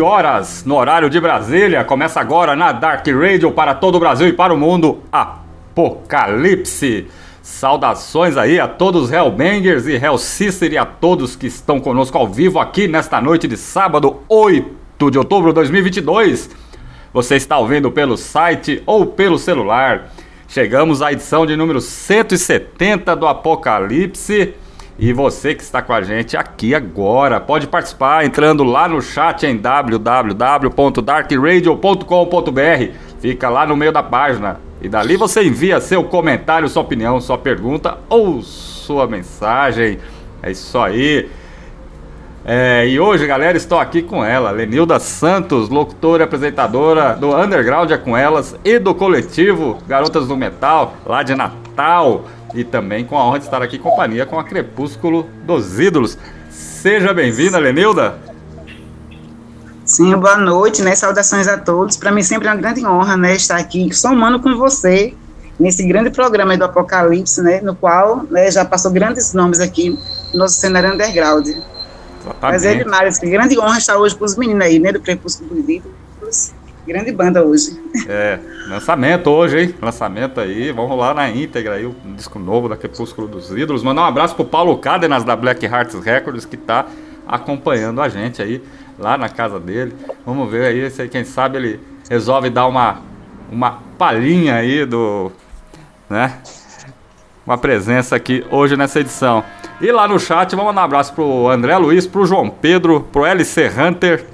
horas, no horário de Brasília. Começa agora na Dark Radio para todo o Brasil e para o mundo. Apocalipse. Saudações aí a todos Hellbangers e Hellsister e a todos que estão conosco ao vivo aqui nesta noite de sábado, 8 de outubro de 2022. Você está ouvindo pelo site ou pelo celular. Chegamos à edição de número 170 do Apocalipse. E você que está com a gente aqui agora, pode participar entrando lá no chat em www.darkradio.com.br. Fica lá no meio da página. E dali você envia seu comentário, sua opinião, sua pergunta ou sua mensagem. É isso aí. É, e hoje, galera, estou aqui com ela, Lenilda Santos, locutora e apresentadora do Underground é com elas e do coletivo Garotas do Metal, lá de Natal. E também com a honra de estar aqui em companhia com a Crepúsculo dos Ídolos. Seja bem-vinda, Lenilda. Sim, boa noite, né? Saudações a todos. Para mim sempre é uma grande honra, né, estar aqui somando com você nesse grande programa do Apocalipse, né, no qual né, já passou grandes nomes aqui no nosso cenário underground. Exatamente. Mas é demais, que grande honra estar hoje com os meninos aí, né, do Crepúsculo dos Ídolos. Grande banda hoje. É, lançamento hoje, hein? Lançamento aí, vamos rolar na íntegra aí, o um disco novo da Crepúsculo dos Ídolos. Mandar um abraço pro Paulo Cárdenas da Black Hearts Records, que tá acompanhando a gente aí, lá na casa dele. Vamos ver aí, se quem sabe ele resolve dar uma, uma palhinha aí do. né? Uma presença aqui hoje nessa edição. E lá no chat, vamos mandar um abraço pro André Luiz, pro João Pedro, pro LC Hunter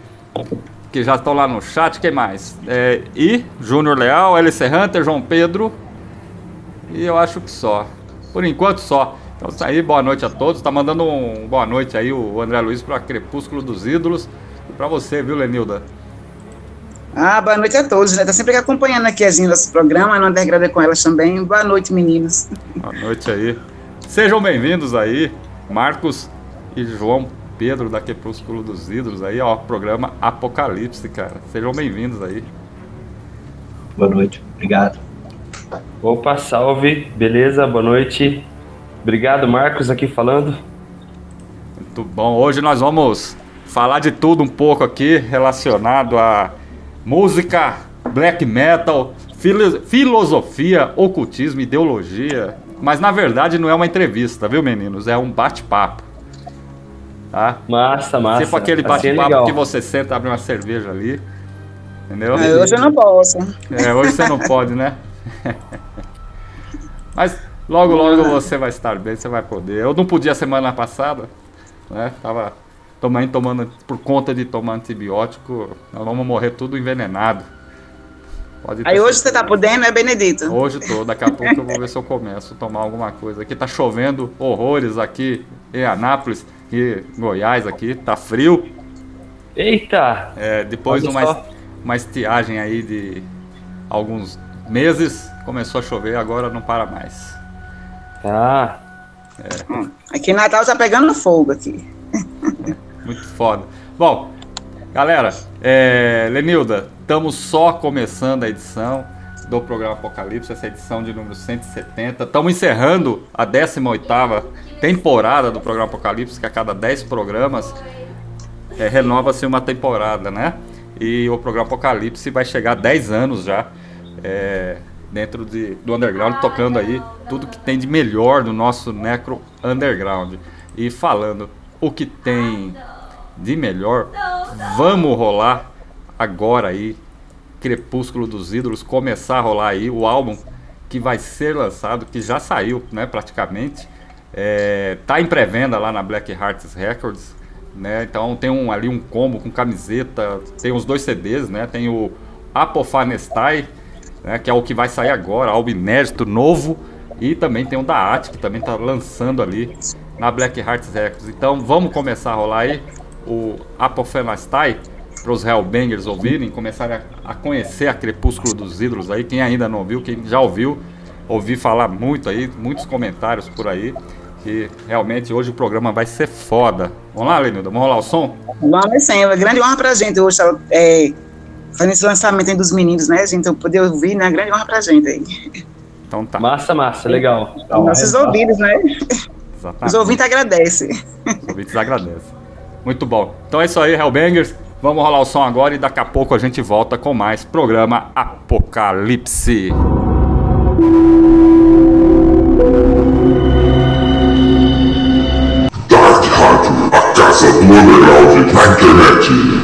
que já estão lá no chat. Quem mais? É, e Júnior Leal, LC Hunter, João Pedro. E eu acho que só. Por enquanto só. Então isso aí, boa noite a todos. Tá mandando um boa noite aí o André Luiz para Crepúsculo dos Ídolos. E para você, viu, Lenilda? Ah, boa noite a todos, né? Tá sempre acompanhando aqui as nosso programa, no Underground com elas também. Boa noite, meninos. Boa noite aí. Sejam bem-vindos aí, Marcos e João Pedro da Crepúsculo dos Ídolos aí, ó, programa Apocalipse, cara. Sejam bem-vindos aí. Boa noite, obrigado. Opa, salve, beleza? Boa noite. Obrigado, Marcos, aqui falando. Muito bom. Hoje nós vamos falar de tudo um pouco aqui relacionado a música, black metal, filosofia, ocultismo, ideologia. Mas na verdade não é uma entrevista, viu, meninos? É um bate-papo. Tá? Massa, massa. Tipo aquele bate-papo que você senta, abre uma cerveja ali. Entendeu? É, hoje eu não posso. É, hoje você não pode, né? Mas logo, logo você vai estar bem, você vai poder. Eu não podia semana passada, né? Tava tomando, tomando por conta de tomar antibiótico, nós vamos morrer tudo envenenado. Aí hoje você tá podendo, é Benedito? Hoje tô, daqui a pouco eu vou ver se eu começo a tomar alguma coisa. Aqui tá chovendo horrores aqui em Anápolis aqui Goiás aqui, tá frio. Eita! É, depois de uma, uma estiagem aí de alguns meses, começou a chover, agora não para mais. Tá. É. Hum, aqui em Natal tá pegando fogo aqui. É, muito foda. Bom, galera, é, Lenilda, estamos só começando a edição do programa Apocalipse, essa edição de número 170. Estamos encerrando a 18ª temporada do programa Apocalipse, que a cada 10 programas é, renova-se uma temporada, né? E o programa Apocalipse vai chegar a 10 anos já é, dentro de, do underground, tocando aí tudo que tem de melhor no nosso necro underground. E falando o que tem de melhor, vamos rolar agora aí Crepúsculo dos Ídolos, começar a rolar aí o álbum que vai ser lançado, que já saiu, né, praticamente, é, tá em pré-venda lá na Black Hearts Records, né? Então tem um, ali um combo com camiseta, tem os dois CDs, né? Tem o Apofanestai, né? que é o que vai sair agora, álbum inédito, novo, e também tem o da At, que também tá lançando ali na Black Hearts Records. Então vamos começar a rolar aí o Apofanestai para os Hellbangers ouvirem, começarem a, a conhecer a Crepúsculo dos Ídolos aí, quem ainda não viu, quem já ouviu, ouvi falar muito aí, muitos comentários por aí que realmente hoje o programa vai ser foda. Vamos lá, Lenilda, vamos rolar o som? Vamos sim, é uma grande honra pra gente hoje é, fazer esse lançamento aí dos meninos, né, gente? Então poder ouvir, né? Grande honra pra gente aí. Então tá. Massa, massa, legal. Nossos é, ouvidos, né? Exatamente. Os ouvintes agradecem. Os ouvintes agradecem. Muito bom. Então é isso aí, Hellbangers. Vamos rolar o som agora e daqui a pouco a gente volta com mais programa Apocalipse. Underground na internet.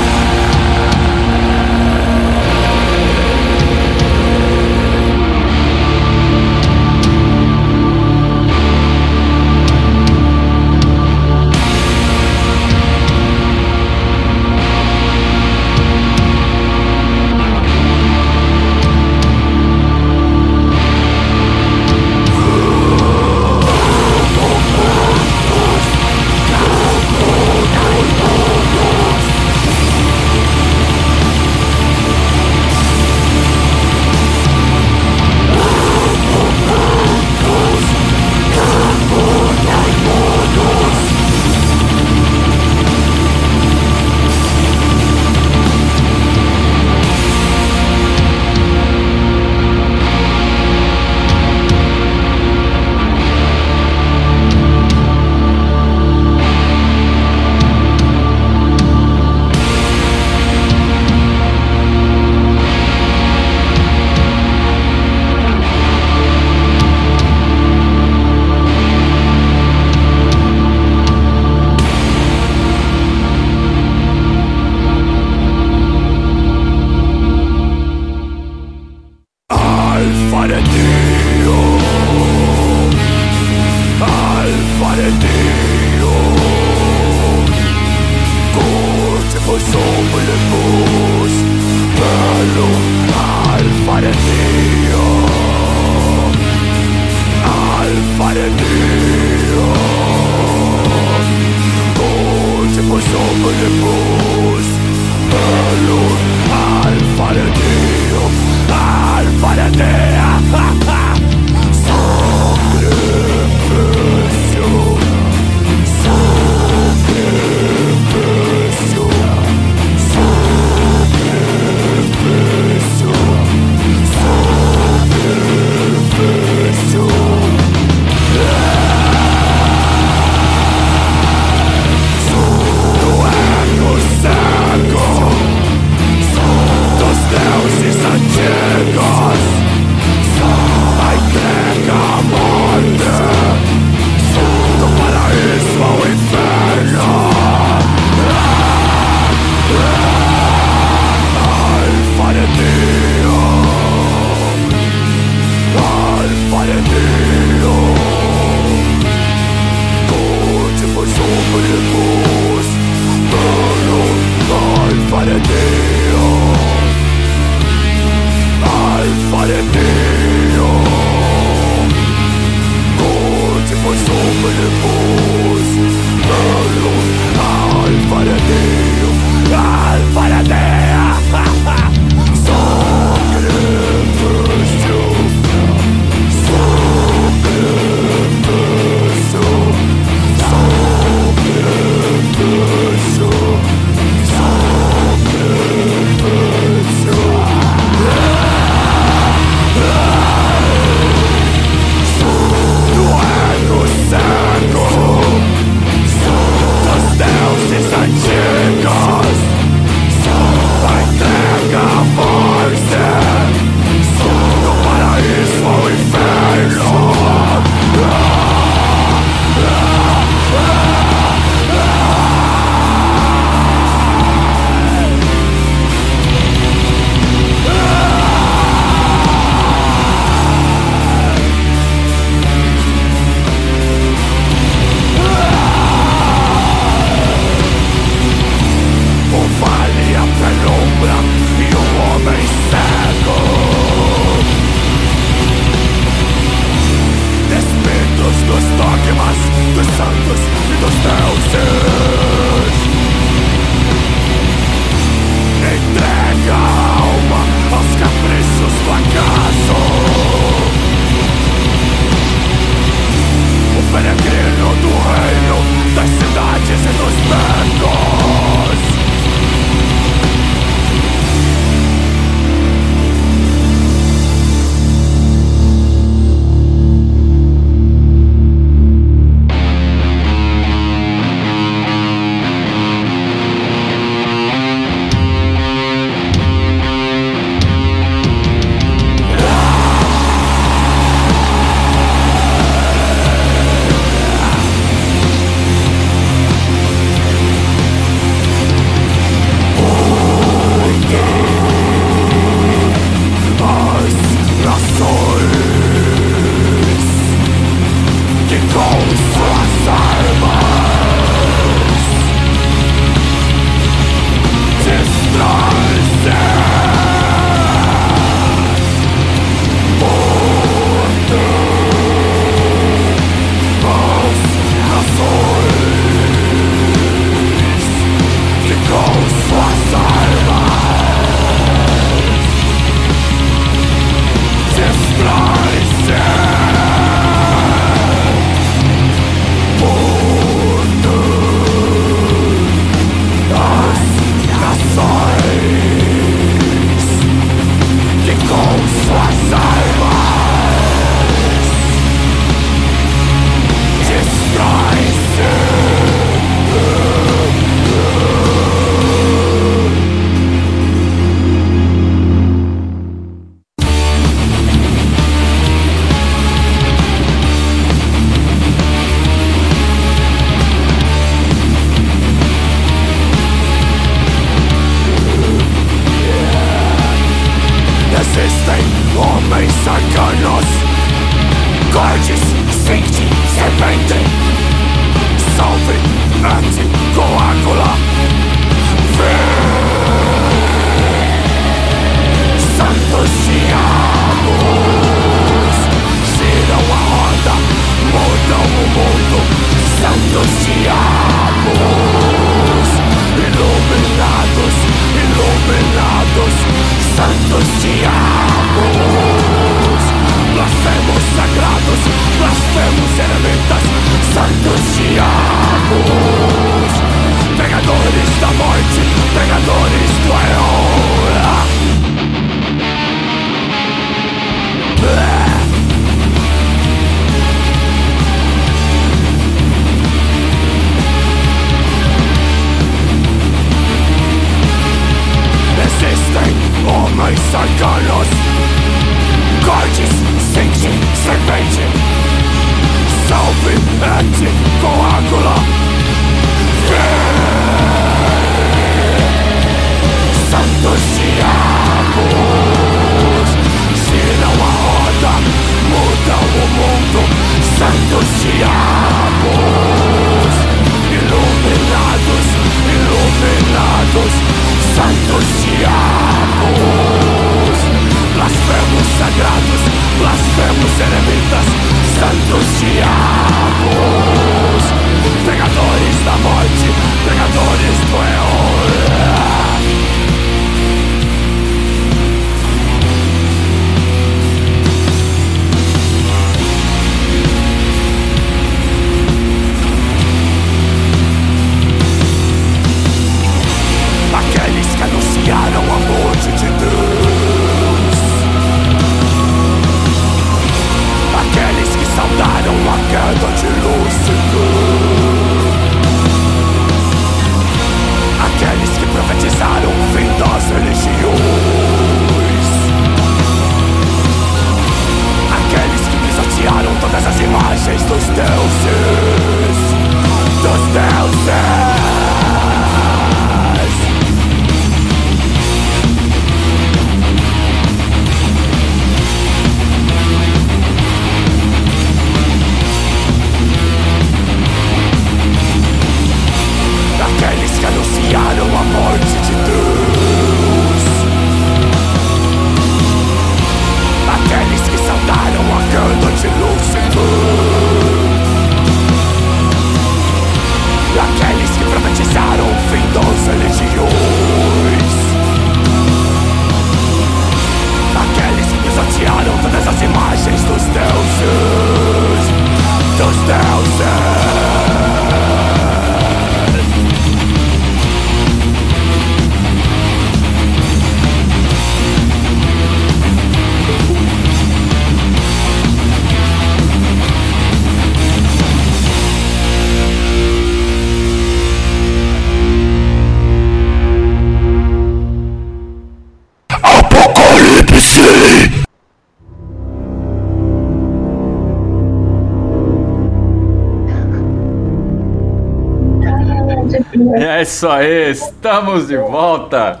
Isso aí, estamos de volta.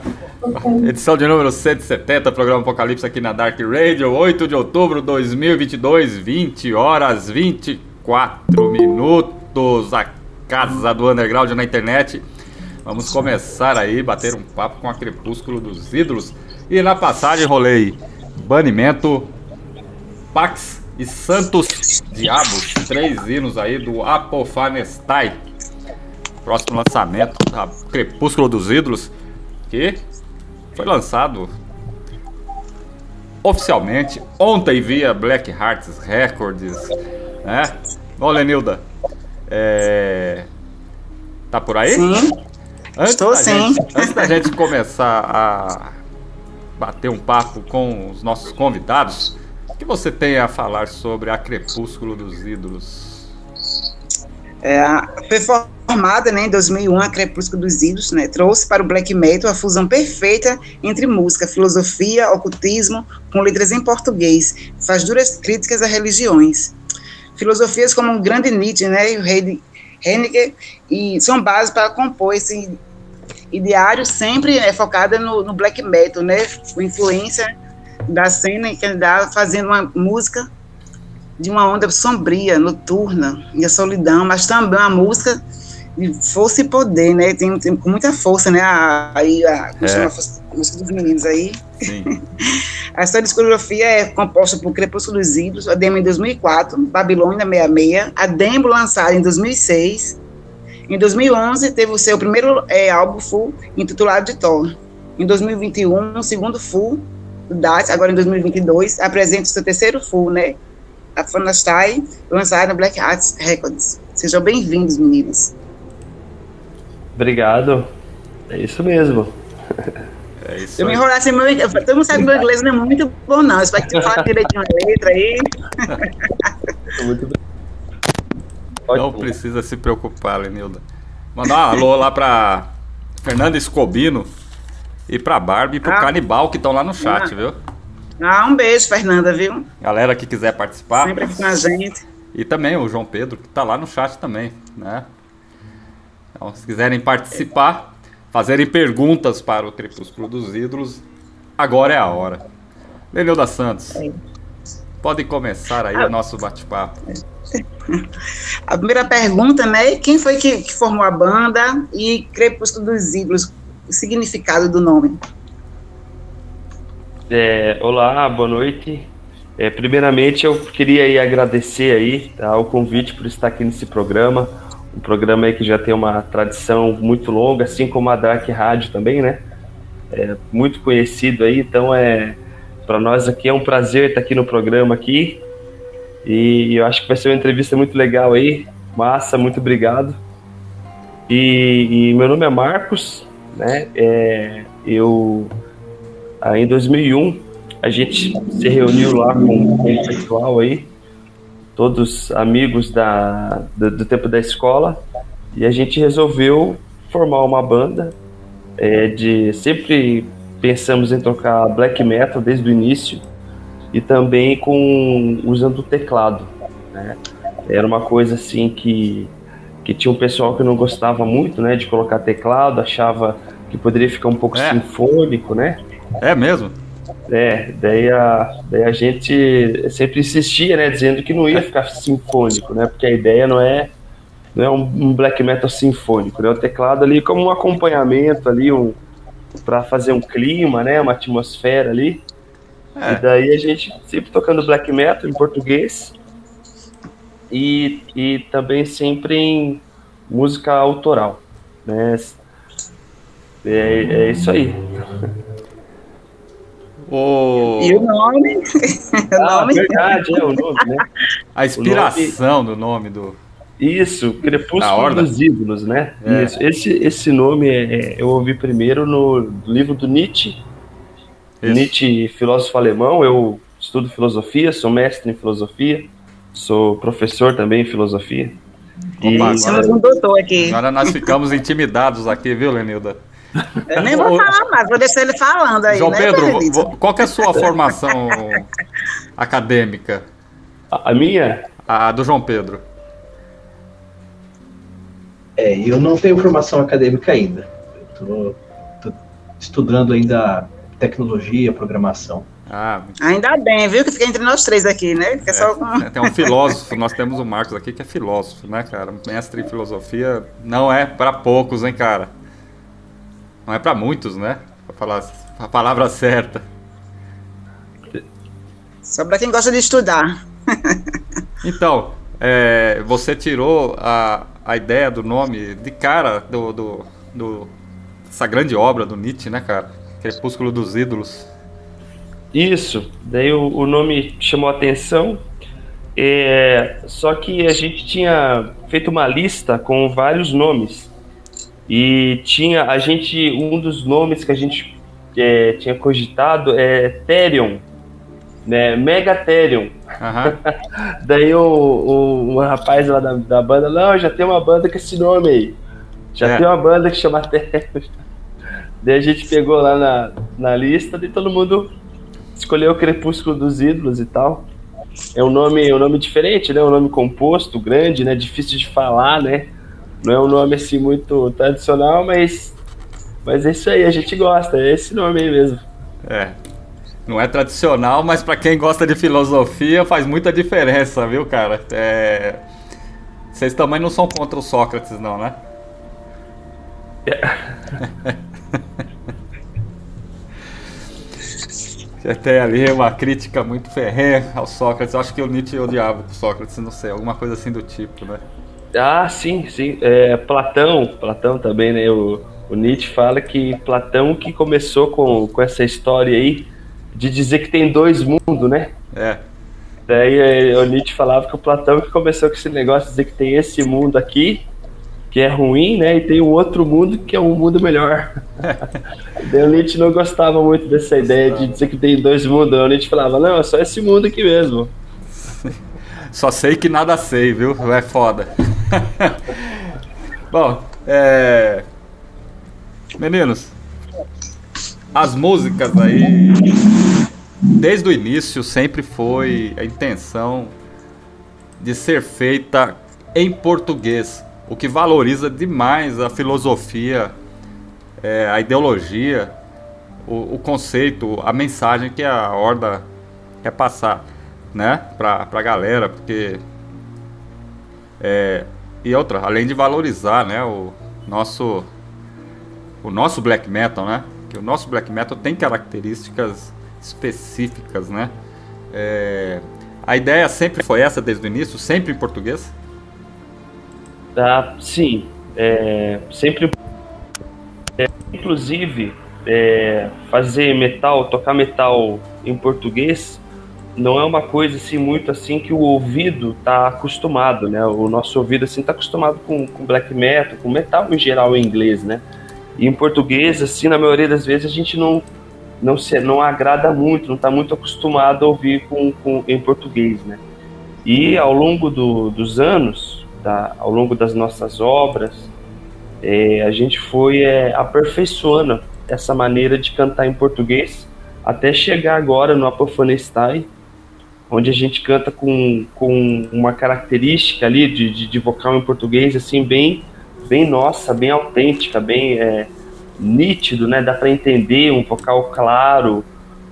Edição de número 170, programa Apocalipse aqui na Dark Radio, 8 de outubro de 2022, 20 horas 24 minutos, a casa do underground na internet. Vamos começar aí, bater um papo com a Crepúsculo dos Ídolos. E na passagem rolei Banimento, Pax e Santos Diabos, três hinos aí do Apofanestai. Próximo lançamento, a Crepúsculo dos Ídolos, que foi lançado oficialmente ontem via Black Hearts Records, né? Ô Lenilda, é... tá por aí? Sim. Antes Estou sim. Gente, antes da gente começar a bater um papo com os nossos convidados, o que você tem a falar sobre a Crepúsculo dos Ídolos? É, foi formada né, em 2001 a Crepúsculo dos Ídolos, né, trouxe para o black metal a fusão perfeita entre música, filosofia, ocultismo, com letras em português, faz duras críticas a religiões. Filosofias como o grande Nietzsche né, e o Heide- e são base para compor esse ideário sempre é focada no, no black metal, né, com influência da cena que ele dá fazendo uma música de uma onda sombria, noturna, e a solidão, mas também uma música de força e poder, né? Tem, tem com muita força, né? A, aí a, como É. chama a a música dos meninos aí. Sim. A sua discografia é composta por Crepúsculo dos Ídolos, a demo em 2004, Babilônia 66, a demo lançada em 2006. Em 2011, teve o seu primeiro eh, álbum full, intitulado de Thor. Em 2021, um segundo full, do DAT, agora em 2022, apresenta o seu terceiro full, né? A Fanastai, lançado na Black Arts Records. Sejam bem-vindos, meninos. Obrigado. É isso mesmo. É isso Eu me enrolasse muito, todo mundo sabe que meu inglês não é muito bom, não. Eu espero que tu fale direitinho a letra aí. Muito Não precisa se preocupar, Lenilda. Mandar um alô lá pra Fernanda Escobino e pra Barbie e pro Ah. Canibal que estão lá no chat, Ah. viu? Ah, um beijo, Fernanda, viu? Galera que quiser participar. Sempre aqui com a gente. E também o João Pedro, que tá lá no chat também, né? Então, se quiserem participar, fazerem perguntas para o Crepúsculo dos Ídolos, agora é a hora. Lenilda Santos, pode começar aí o nosso bate-papo. A primeira pergunta, né? Quem foi que, que formou a banda e Crepúsculo dos Ídolos? O significado do nome. É, olá, boa noite. É, primeiramente, eu queria aí agradecer aí tá, o convite por estar aqui nesse programa. Um programa aí que já tem uma tradição muito longa, assim como a Dark Rádio também, né? É muito conhecido aí, então é para nós aqui é um prazer estar aqui no programa aqui. E eu acho que vai ser uma entrevista muito legal aí. Massa, muito obrigado. E, e meu nome é Marcos, né? É, eu Aí em 2001 a gente se reuniu lá com, com o pessoal aí, todos amigos da, do, do tempo da escola, e a gente resolveu formar uma banda. é, de sempre pensamos em tocar black metal desde o início e também com usando o teclado, né? Era uma coisa assim que, que tinha um pessoal que não gostava muito, né, de colocar teclado, achava que poderia ficar um pouco É. sinfônico, né? É mesmo? É, daí a, daí a gente sempre insistia, né, dizendo que não ia ficar sinfônico, né, porque a ideia não é não é um, black metal sinfônico, né, o teclado ali como um acompanhamento ali, um, para fazer um clima, né, uma atmosfera ali. É. E daí a gente sempre tocando black metal em português e, e também sempre em música autoral, né. É, é isso aí. O... E o nome? o Ah, nome? verdade, é o nome, né? A inspiração do nome do. Isso, Crepúsculo dos Ídolos, né? É. Isso. Esse, esse nome é- é- eu ouvi primeiro no livro do Nietzsche. Isso. Nietzsche, filósofo alemão. Eu estudo filosofia, sou mestre em filosofia, sou professor também em filosofia. E Opa, Temos um doutor aqui. Agora nós ficamos intimidados aqui, viu, Lenilda? Eu nem vou falar mais, vou deixar ele falando aí, João né, Pedro, vo- qual que é a sua formação acadêmica? a a minha, A do João Pedro. É, eu não tenho formação acadêmica ainda. Tô estudando ainda tecnologia, programação. Ah, Ainda bem, viu, que fica entre nós três aqui, né? Fica só. É, tem um filósofo, nós temos o Marcos aqui que é filósofo, né, cara? Mestre em filosofia não é pra poucos, hein, cara? Não é pra muitos, né? Pra falar a palavra certa. Só pra quem gosta de estudar. Então, é, você tirou a, a ideia do nome de cara do, do, do- essa grande obra do Nietzsche, né, cara? Crepúsculo dos Ídolos. Isso, daí o, o nome chamou a atenção. É, só que a gente tinha feito uma lista com vários nomes. E tinha a gente, um dos nomes que a gente é, tinha cogitado é Therion, né? Megatherion. Aham. Daí o, o, o rapaz lá da, da banda, não, já tem uma banda com esse nome aí. Já É. tem uma banda que chama Therion. Daí a gente pegou lá na, na lista e todo mundo escolheu o Crepúsculo dos Ídolos e tal. É um nome, um nome diferente, né? Um nome composto, grande, né? Difícil de falar, né? Não é um nome assim muito tradicional, mas mas é isso aí, a gente gosta, é esse nome aí mesmo. É. Não é tradicional, mas pra quem gosta de filosofia faz muita diferença, viu, cara? É... Vocês também não são contra o Sócrates, não, né? Você tem ali uma crítica muito ferrenha ao Sócrates. Acho que o Nietzsche odiava o Sócrates, não sei, alguma coisa assim do tipo, né? Ah, sim, sim. É, Platão, Platão também, né? O, o Nietzsche fala que Platão que começou com, com essa história aí de dizer que tem dois mundos, né? É. Daí é, o Nietzsche falava que o Platão que começou com esse negócio de dizer que tem esse mundo aqui, que é ruim, né? E tem um outro mundo que é um mundo melhor. Daí o Nietzsche não gostava muito dessa ideia de dizer que tem dois mundos. O Nietzsche falava, não, é só esse mundo aqui mesmo. Só sei que nada sei, viu? É foda. Bom, é. Meninos, as músicas aí, desde o início, sempre foi a intenção de ser feita em português, o que valoriza demais a filosofia, é, a ideologia, o, o conceito, a mensagem que a Horda quer passar, né, pra, pra galera, porque. É, e outra, além de valorizar, né, o nosso. O nosso black metal, né? Que o nosso black metal tem características específicas, né? É, a ideia sempre foi essa desde o início, sempre em português? Tá, sim. É, sempre. é, inclusive, é, fazer metal, tocar metal em português, não é uma coisa assim muito assim que o ouvido tá acostumado, né? O nosso ouvido assim tá acostumado com, com black metal, com metal em geral em inglês, né? E em português, assim, na maioria das vezes a gente não não se não agrada muito, não tá muito acostumado a ouvir com, com em português, né? E ao longo do, dos anos, tá, ao longo das nossas obras, é, a gente foi é, aperfeiçoando essa maneira de cantar em português até chegar agora no Apofanestai, onde a gente canta com, com uma característica ali de, de, de vocal em português, assim, bem, bem nossa, bem autêntica, bem é, nítido, né? Dá para entender um vocal claro,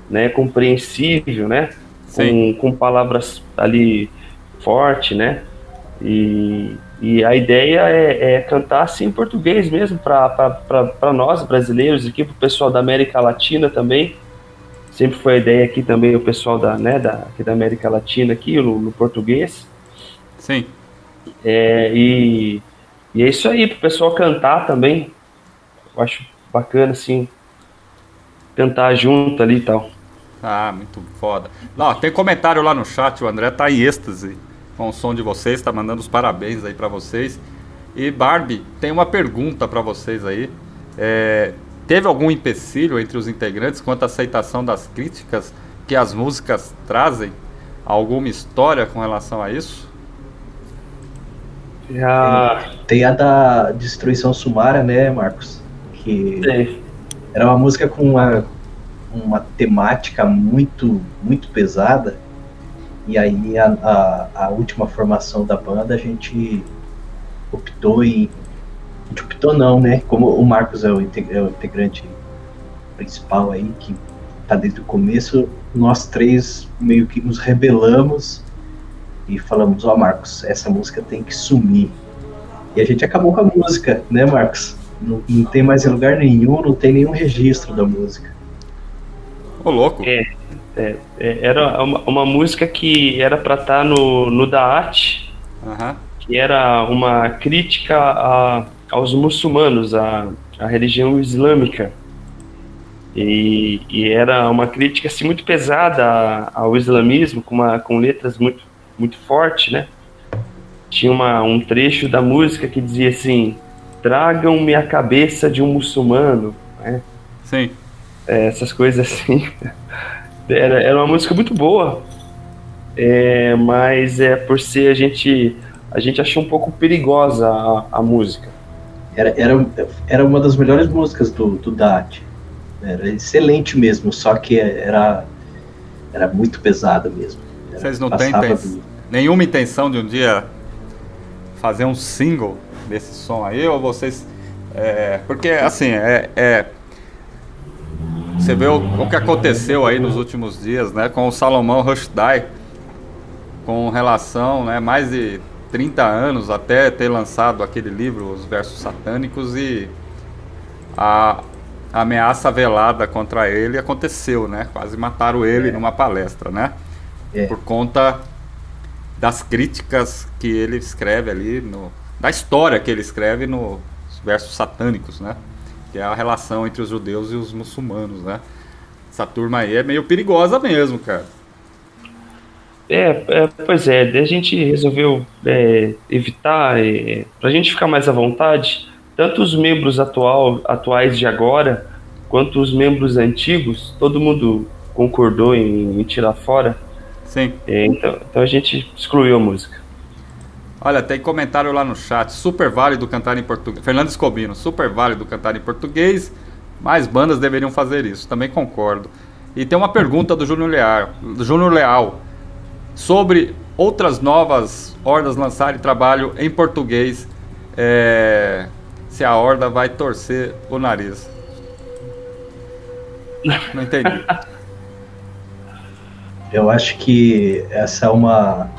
né? Compreensível, né? Com, com palavras ali forte, né? E, e a ideia é, é cantar assim em português mesmo, para nós brasileiros aqui, para o pessoal da América Latina também. Sempre foi a ideia aqui também, o pessoal da, né, da, aqui da América Latina, aqui no, no português. Sim. É, e, e é isso aí, para o pessoal cantar também. Eu acho bacana, assim, cantar junto ali e tal. Ah, muito foda. Não, tem comentário lá no chat, o André tá em êxtase com o som de vocês, tá mandando os parabéns aí para vocês. E Barbie, tem uma pergunta para vocês aí. É, teve algum empecilho entre os integrantes quanto à aceitação das críticas que as músicas trazem? Alguma história com relação a isso? Já... Tem a da Destruição Sumária, né, Marcos? Que Sim. era uma música com uma, uma temática muito, muito pesada e aí a, a, a, última formação da banda a gente optou em. A gente optou não, né? Como o Marcos é o, é o integrante principal aí, que tá desde o começo, nós três meio que nos rebelamos e falamos, ó oh, Marcos, essa música tem que sumir. E a gente acabou com a música, né, Marcos? Não, não tem mais em lugar nenhum, não tem nenhum registro da música. Ô, louco. É. É, é, era uma, uma, música que era para estar tá no, no Daat, uhum. que era uma crítica a, aos muçulmanos, a, a religião islâmica. E, e, era uma crítica assim, muito pesada ao islamismo, com, uma, com letras muito, muito fortes, né? Tinha uma, um trecho da música que dizia assim: Tragam-me a cabeça de um muçulmano. Né? Sim. É, essas coisas assim. Era, era uma música muito boa, é, mas é por ser a gente a gente achou um pouco perigosa a, a música. Era, era, era uma das melhores músicas do, do Dat. Era excelente mesmo, só que era, era muito pesada mesmo. Era, Vocês não têm do... nenhuma intenção de um dia fazer um single desse som aí? Ou vocês. É, porque assim, é, é você vê o, o, que aconteceu aí nos últimos dias, né, com o Salomão Rushdie, com relação, né, mais de 30 anos até ter lançado aquele livro, Os Versos Satânicos, e a, a ameaça velada contra ele aconteceu, né? Quase mataram ele é. numa palestra, né? É. Por conta das críticas que ele escreve ali, no, da história que ele escreve nos versos satânicos, né? que é a relação entre os judeus e os muçulmanos, né? Essa turma aí é meio perigosa mesmo, cara. É, é pois é, a gente resolveu é, evitar, é, para a gente ficar mais à vontade, tanto os membros atual, atuais de agora, quanto os membros antigos, todo mundo concordou em, em tirar fora. Sim. É, então, então a gente excluiu a música. Olha, tem comentário lá no chat. Super válido cantar em português. Fernando Escobino, super válido cantar em português. Mais bandas deveriam fazer isso. Também concordo. E tem uma pergunta do Júnior Leal, do Júnior Leal sobre outras novas hordas lançarem trabalho em português. É, se a horda vai torcer o nariz. Não entendi. Eu acho que essa é uma,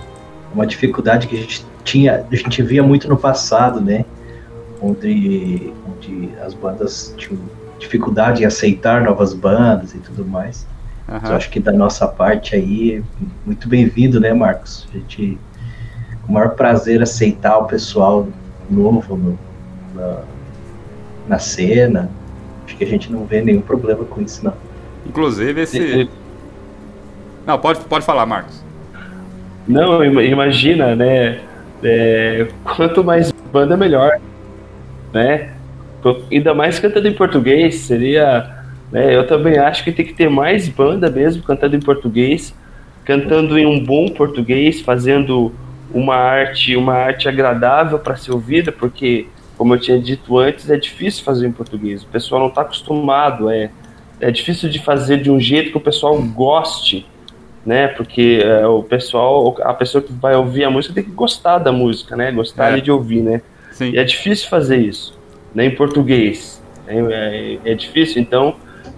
uma dificuldade que a gente tinha, a gente via muito no passado, né? Onde, onde as bandas tinham dificuldade em aceitar novas bandas e tudo mais. Uhum. Eu acho que da nossa parte aí, muito bem-vindo, né, Marcos? A gente, com o maior prazer, aceitar o pessoal novo no, na, na cena. Acho que a gente não vê nenhum problema com isso, não. Inclusive, esse. Não, pode, pode falar, Marcos. Não, imagina, né? É, quanto mais banda, melhor. Né? Ainda mais cantando em português, seria. Né, eu também acho que tem que ter mais banda mesmo cantando em português, cantando em um bom português, fazendo uma arte, uma arte agradável para ser ouvida, porque, como eu tinha dito antes, é difícil fazer em português. O pessoal não está acostumado, é, é difícil de fazer de um jeito que o pessoal goste né? Porque é, o pessoal, a pessoa que vai ouvir a música tem que gostar da música, né? Gostar É. de ouvir, né? Sim. E é difícil fazer isso, né? Em português. É, é- é difícil, então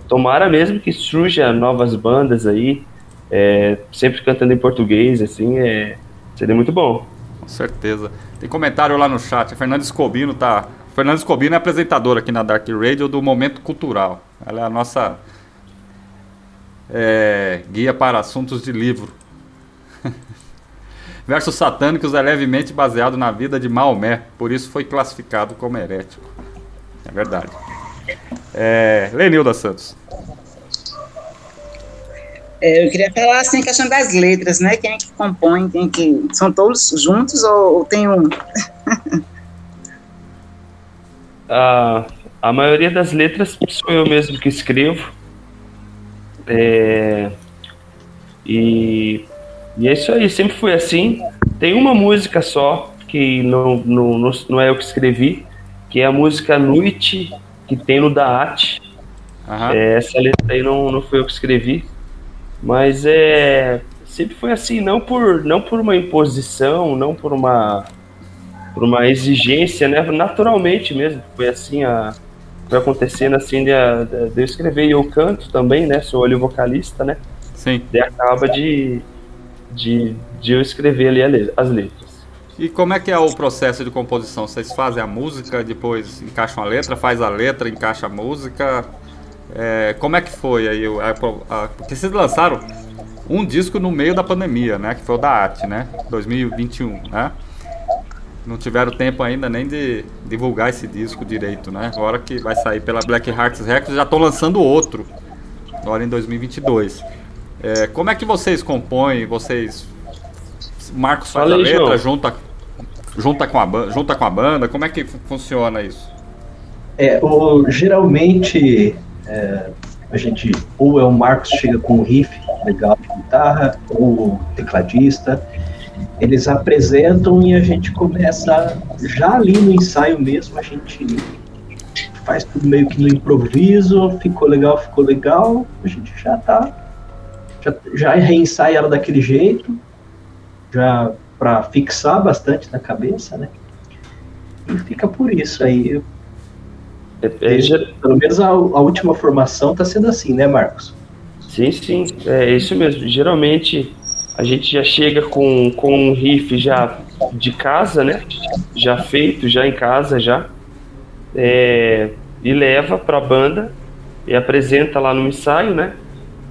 tomara mesmo que surja novas bandas aí, é, sempre cantando em português, assim, é, seria muito bom. Com certeza. Tem comentário lá no chat. A Fernanda Escobino tá. Fernanda Escobino é apresentadora aqui na Dark Radio do Momento Cultural. Ela é a nossa é, guia para assuntos de livro. Versos satânicos é levemente baseado na vida de Maomé, por isso foi classificado como herético. É verdade. É, Lenilda Santos. É, eu queria falar assim, a questão das letras, né? Quem é que compõe, quem é que. São todos juntos ou, ou tem um? A, a maioria das letras sou eu mesmo que escrevo. É, e, e é isso aí, sempre foi assim. Tem uma música só, que não, não, não, não é eu que escrevi, que é a música Noite, que tem no Daat. Aham. É, essa letra aí não, não foi eu que escrevi. Mas é. Sempre foi assim, não por, não por uma imposição, não por uma, por uma exigência, né? Naturalmente mesmo. Foi assim a. Foi acontecendo assim de, de, eu escrever. E eu canto também, né? Sou ali vocalista, né? Sim. Daí acaba de, de, de eu escrever ali as letras. E como é que é o processo de composição? Vocês fazem a música, depois encaixam a letra, faz a letra, encaixa a música. É, como é que foi aí? a- a- porque vocês lançaram um disco no meio da pandemia, né? Que foi o da Arte, né? 2021, né? Não tiveram tempo ainda nem de divulgar esse disco direito, né? Agora que vai sair pela Black Hearts Records, já estão lançando outro, agora em 2022. É, como é que vocês compõem? Vocês. Marcos faz Fala a letra, João. junta, junta, com a, junta com a banda? Como é que fu- funciona isso? É, o, geralmente é, a gente ou é o Marcos chega com um riff legal de guitarra, ou o tecladista, eles apresentam e a gente começa já ali no ensaio mesmo, a gente faz tudo meio que no improviso, ficou legal, ficou legal, a gente já tá já, já reensaia ela daquele jeito, já para fixar bastante na cabeça, né? E fica por isso aí. É, é, ger- Pelo menos a, a última formação tá sendo assim, né, Marcos? Sim, sim, é isso mesmo. Geralmente a gente já chega com, com um riff já de casa, né? Já feito, já em casa, já. É, e leva para a banda e apresenta lá no ensaio, né?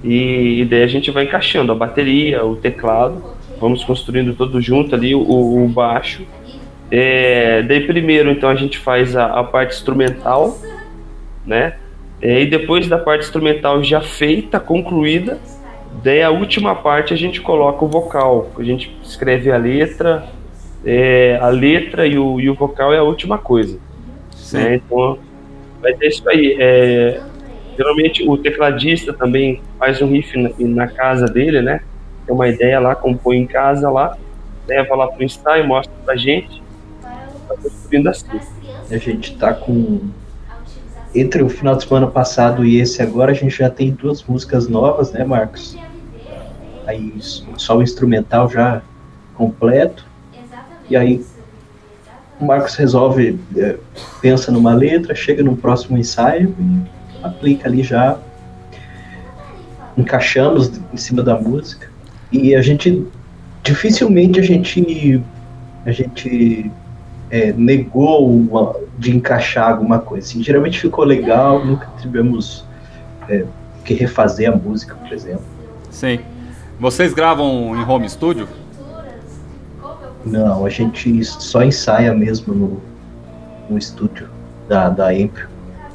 E, e daí a gente vai encaixando a bateria, o teclado, vamos construindo tudo junto ali, o, o baixo. É, daí primeiro então a gente faz a, a parte instrumental, né? É, e depois da parte instrumental já feita, concluída, daí a última parte a gente coloca o vocal. A gente escreve a letra, é, a letra e o, e o vocal é a última coisa. Sim. Né? Então, vai ter isso aí. É, geralmente o tecladista também faz um riff na, na casa dele, né? Tem uma ideia lá, compõe em casa lá, leva lá pro ensaio, mostra pra gente, tá construindo assim. A gente tá com. Entre o final de semana passado e esse agora, a gente já tem duas músicas novas, né, Marcos? Aí só o instrumental já completo. E aí o Marcos resolve, é, pensa numa letra, chega no próximo ensaio e aplica ali já. Encaixamos em cima da música. E a gente dificilmente a gente a gente é, negou uma- de encaixar alguma coisa. Assim, geralmente ficou legal, nunca tivemos é, que refazer a música, por exemplo. Sim. Vocês gravam em home studio? Não, a gente só ensaia mesmo no, no estúdio da, da.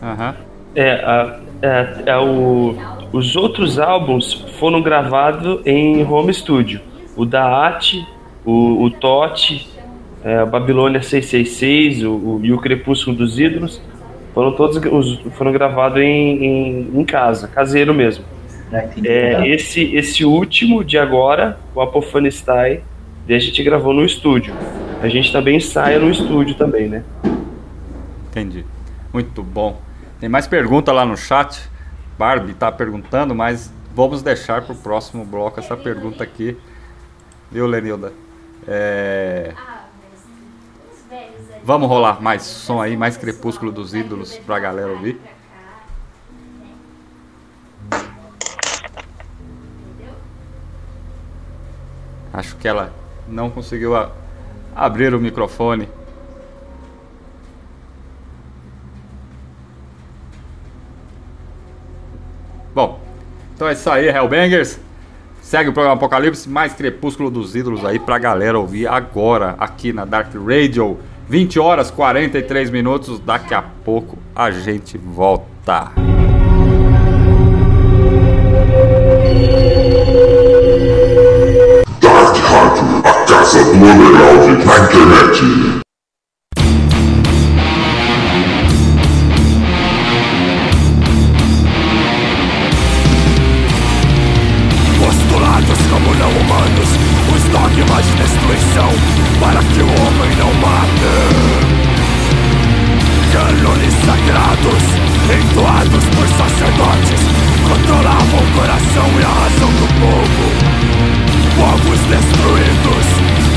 Aham. É, a- é, é o, os outros álbuns foram gravados em home studio. O da At, o, o Tote, é, a Babilônia 666 o, o, e o Crepúsculo dos Ídolos foram todos os, foram gravados em, em, em casa, caseiro mesmo. Tem- É, esse, esse último de agora, o Apophanistai, a gente gravou no estúdio. A gente também ensaia no estúdio também, né? Entendi. Muito bom. Tem mais pergunta lá no chat. Barbie tá perguntando, mas vamos deixar para o próximo bloco essa pergunta aqui, viu, Lenilda? É... Vamos rolar mais som aí, mais Crepúsculo dos Ídolos pra galera ouvir. Acho que ela não conseguiu a- abrir o microfone. Bom, então é isso aí, Hellbangers. Segue o programa Apocalipse, mais Crepúsculo dos Ídolos aí pra galera ouvir agora aqui na Dark Radio. 20 horas 43 minutos. Daqui a pouco a gente volta. Dark Rádio, a casa do underground na internet. Destruição para que o homem não mate. Cânones sagrados, entoados por sacerdotes, controlavam o coração e a razão do povo. Povos destruídos,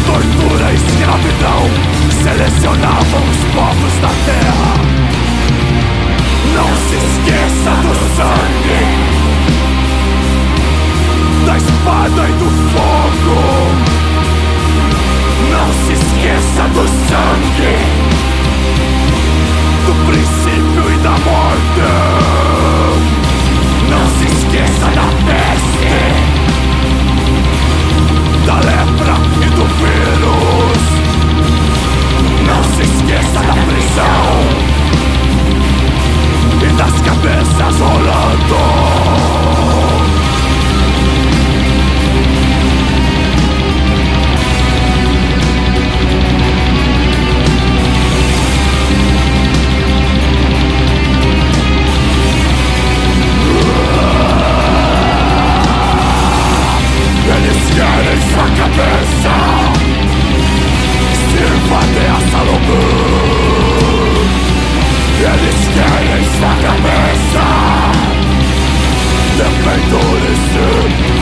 tortura e escravidão selecionavam os povos da terra. Não se esqueça do sangue da espada e do fogo. Não se esqueça do sangue, do princípio e da morte. Não se esqueça da peste, da lepra e do vírus. Não se esqueça da prisão e das cabeças rolando. Querem sua cabeça Sirva de Assalombu Eles querem sua cabeça Defendores-se Defendores-se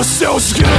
escuta os seus gritos.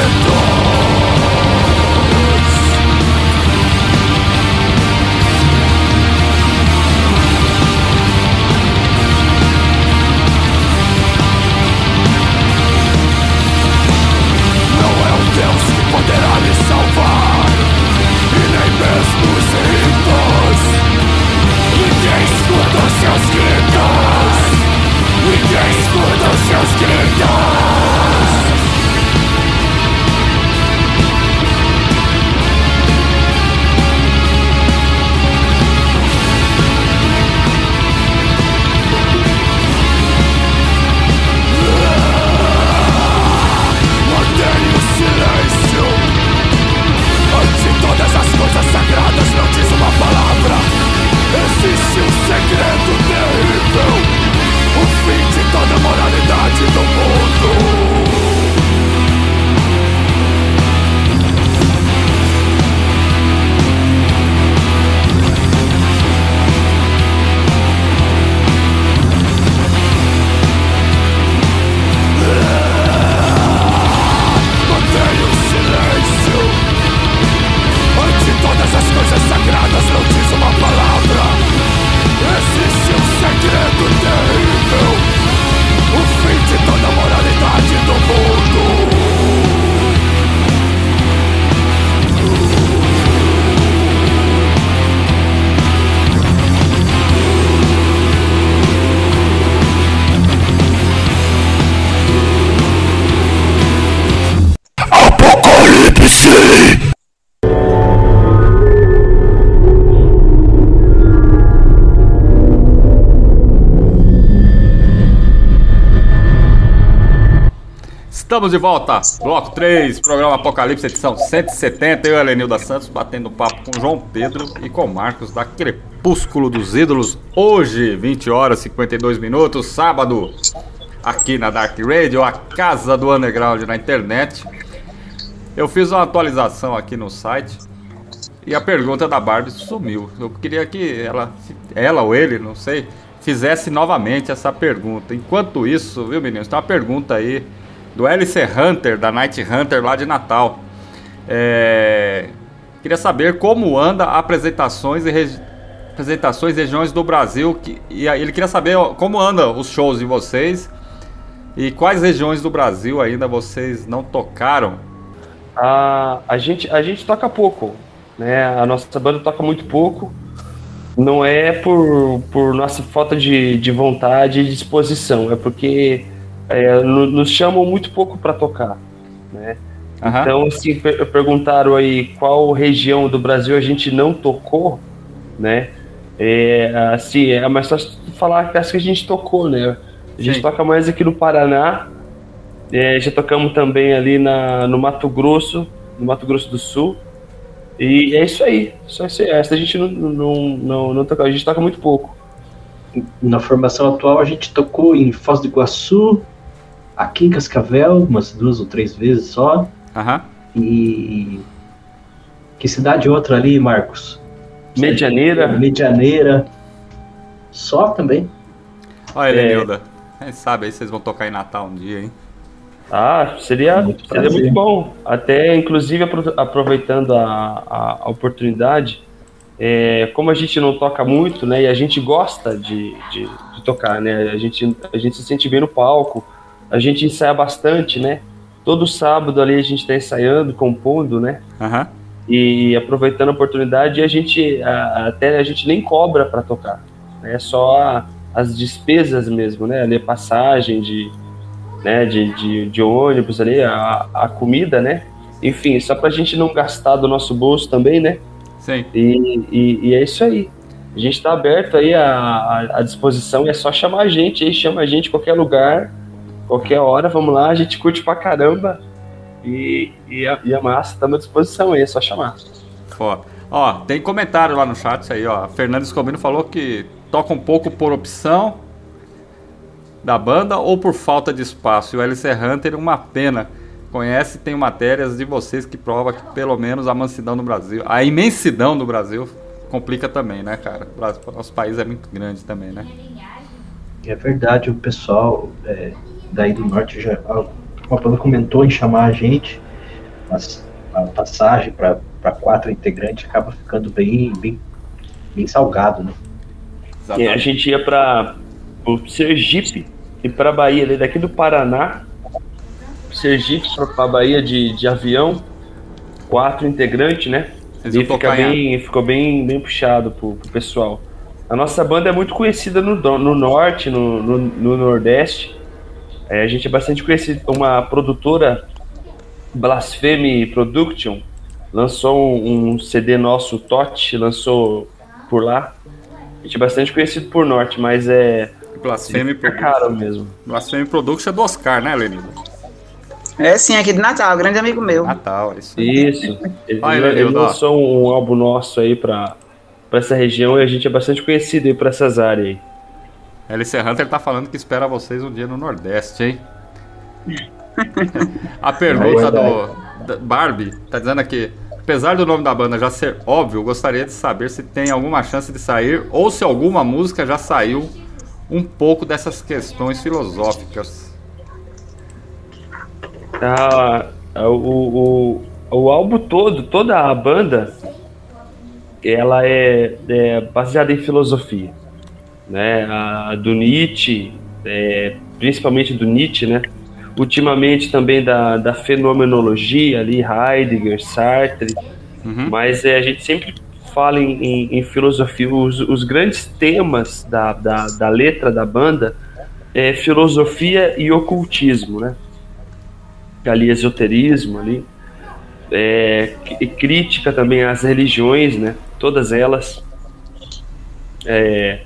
Estamos de volta, bloco 3, programa Apocalipse, edição 170. Eu, Helenilda Santos, batendo papo com João Pedro e com Marcos da Crepúsculo dos Ídolos. Hoje, 20 horas e 52 minutos, sábado, aqui na Dark Radio, a casa do underground na internet. Eu fiz uma atualização aqui no site e a pergunta da Barbie sumiu. Eu queria que ela, ela ou ele, não sei, fizesse novamente essa pergunta. Enquanto isso, viu, meninos, tem uma pergunta aí do LC Hunter, da Night Hunter lá de Natal. É, Queria saber como anda apresentações e regi- apresentações regiões do Brasil. Que... E ele queria saber como anda os shows de vocês e quais regiões do Brasil ainda vocês não tocaram. A, a, gente, a gente toca pouco, né? A nossa banda toca muito pouco. Não é por, por nossa falta de, de vontade e disposição, é porque é, no- nos chamam muito pouco para tocar, né? Aham. Então, assim, per- perguntaram aí qual região do Brasil a gente não tocou, né? É, assim, é mais fácil falar que as que a gente tocou, né? A gente Sim. toca mais aqui no Paraná, é, já tocamos também ali na, no Mato Grosso, no Mato Grosso do Sul. E é isso aí. Só isso aí. Essa a gente não, não, não, não toca, a gente toca muito pouco. Na formação atual, a gente tocou em Foz do Iguaçu, aqui em Cascavel, umas duas ou três vezes só. Aham. E. Que cidade outra ali, Marcos? Medianeira. Medianeira. Só também. Olha, É. Elenilda. Quem sabe aí vocês vão tocar em Natal um dia, hein? Ah, seria, Muito seria muito bom. Até, inclusive, apro- aproveitando a, a, a oportunidade, é, como a gente não toca muito, né, e a gente gosta de, de, de tocar, né, a gente, a gente se sente bem no palco, a gente ensaia bastante, né, todo sábado ali a gente está ensaiando, compondo, né, Aham. e aproveitando a oportunidade, a gente a- até a gente nem cobra para tocar, né? Só a- as despesas mesmo, né? Ali a passagem de, né? De, de, de ônibus ali, a, a comida, né? Enfim, só para a gente não gastar do nosso bolso também, né? Sim. E, e, e é isso aí. A gente está aberto aí à, à, à disposição, é só chamar a gente aí, chama a gente em qualquer lugar, qualquer hora, vamos lá, a gente curte pra caramba. E, e, a, e a massa tá à disposição aí, é só chamar. Foda. Ó, tem comentário lá no chat aí, ó. A Fernanda Escobino falou que toca um pouco por opção da banda ou por falta de espaço. E o LC Hunter, uma pena. Conhece e tem matérias de vocês que prova que pelo menos a mansidão do Brasil, a imensidão do Brasil complica também, né, cara? O nosso país é muito grande também, né? É verdade, o pessoal é, daí do norte já. última banda comentou em chamar a gente, mas a passagem para quatro integrantes acaba ficando bem, bem, bem salgado, né? E a gente ia para o Sergipe e para Bahia, ali daqui do Paraná, Sergipe para Bahia de, de avião, quatro integrantes, né? e fica bem, ficou bem, bem puxado pro, pro pessoal. A nossa banda é muito conhecida no, no norte, no, no, no nordeste. É, a gente é bastante conhecido. Uma produtora, Blasphemy Production, lançou um, um CD nosso, Tot, lançou por lá. A gente é bastante conhecido por norte, mas é. Blasphemy Production. caro mesmo. Blasphemy Production é do Oscar, né, Lenildo? É sim, aqui de Natal, grande amigo meu. Natal, isso. Isso. Ele, Olha, ele, ele lançou um álbum nosso aí pra, pra essa região e a gente é bastante conhecido aí pra essas áreas aí. LC Hunter tá falando que espera vocês um dia no Nordeste, hein? A pergunta é do Barbie tá dizendo aqui: apesar do nome da banda já ser óbvio, gostaria de saber se tem alguma chance de sair ou se alguma música já saiu um pouco dessas questões filosóficas. Ah, o, o, o álbum todo, toda a banda, ela é, é baseada em filosofia né? A do Nietzsche, é, principalmente do Nietzsche, né? Ultimamente também da, da fenomenologia ali, Heidegger, Sartre, uhum. mas é, a gente sempre fala em, em, em filosofia, os, os, grandes temas da, da, da, letra da banda é filosofia e ocultismo, né? Ali esoterismo ali, é, crítica também às religiões, né? Todas elas. É,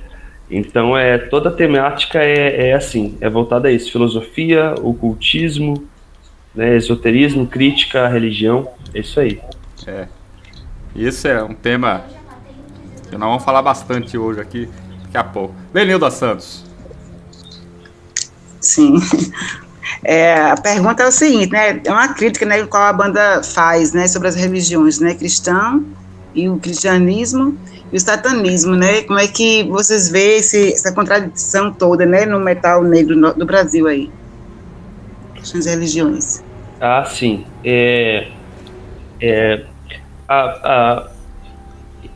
então é toda a temática é, é assim, é voltada a isso: filosofia, ocultismo, né, esoterismo, crítica à religião, é isso aí. É. Isso é um tema que nós vamos falar bastante hoje aqui, daqui a pouco. Lenilda Santos. Sim. É, a pergunta é o seguinte, né? É uma crítica, né, qual a banda faz, né, sobre as religiões, né, cristão e o cristianismo e o satanismo, né? Como é que vocês veem esse, essa contradição toda, né, no metal negro do Brasil aí? As religiões. Ah, sim. É, é, a, a,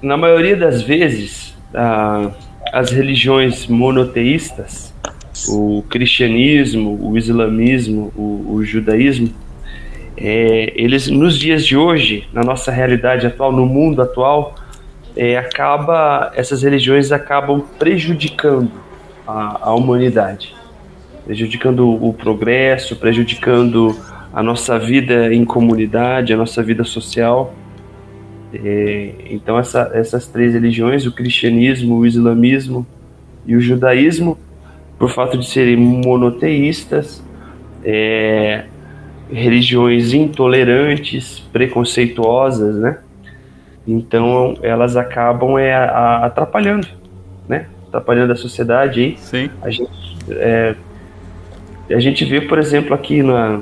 na maioria das vezes, a, as religiões monoteístas, o cristianismo, o islamismo, o, o judaísmo, é, eles nos dias de hoje, na nossa realidade atual, no mundo atual, é, acaba essas religiões acabam prejudicando a, a humanidade, prejudicando o, progresso, prejudicando a nossa vida em comunidade, a nossa vida social. É, então essa, essas três religiões, o cristianismo, o islamismo e o judaísmo, por fato de serem monoteístas, é, religiões intolerantes, preconceituosas, né? Então elas acabam é, atrapalhando, né? Atrapalhando a sociedade aí. Sim. A gente, é, a gente vê, por exemplo, aqui na,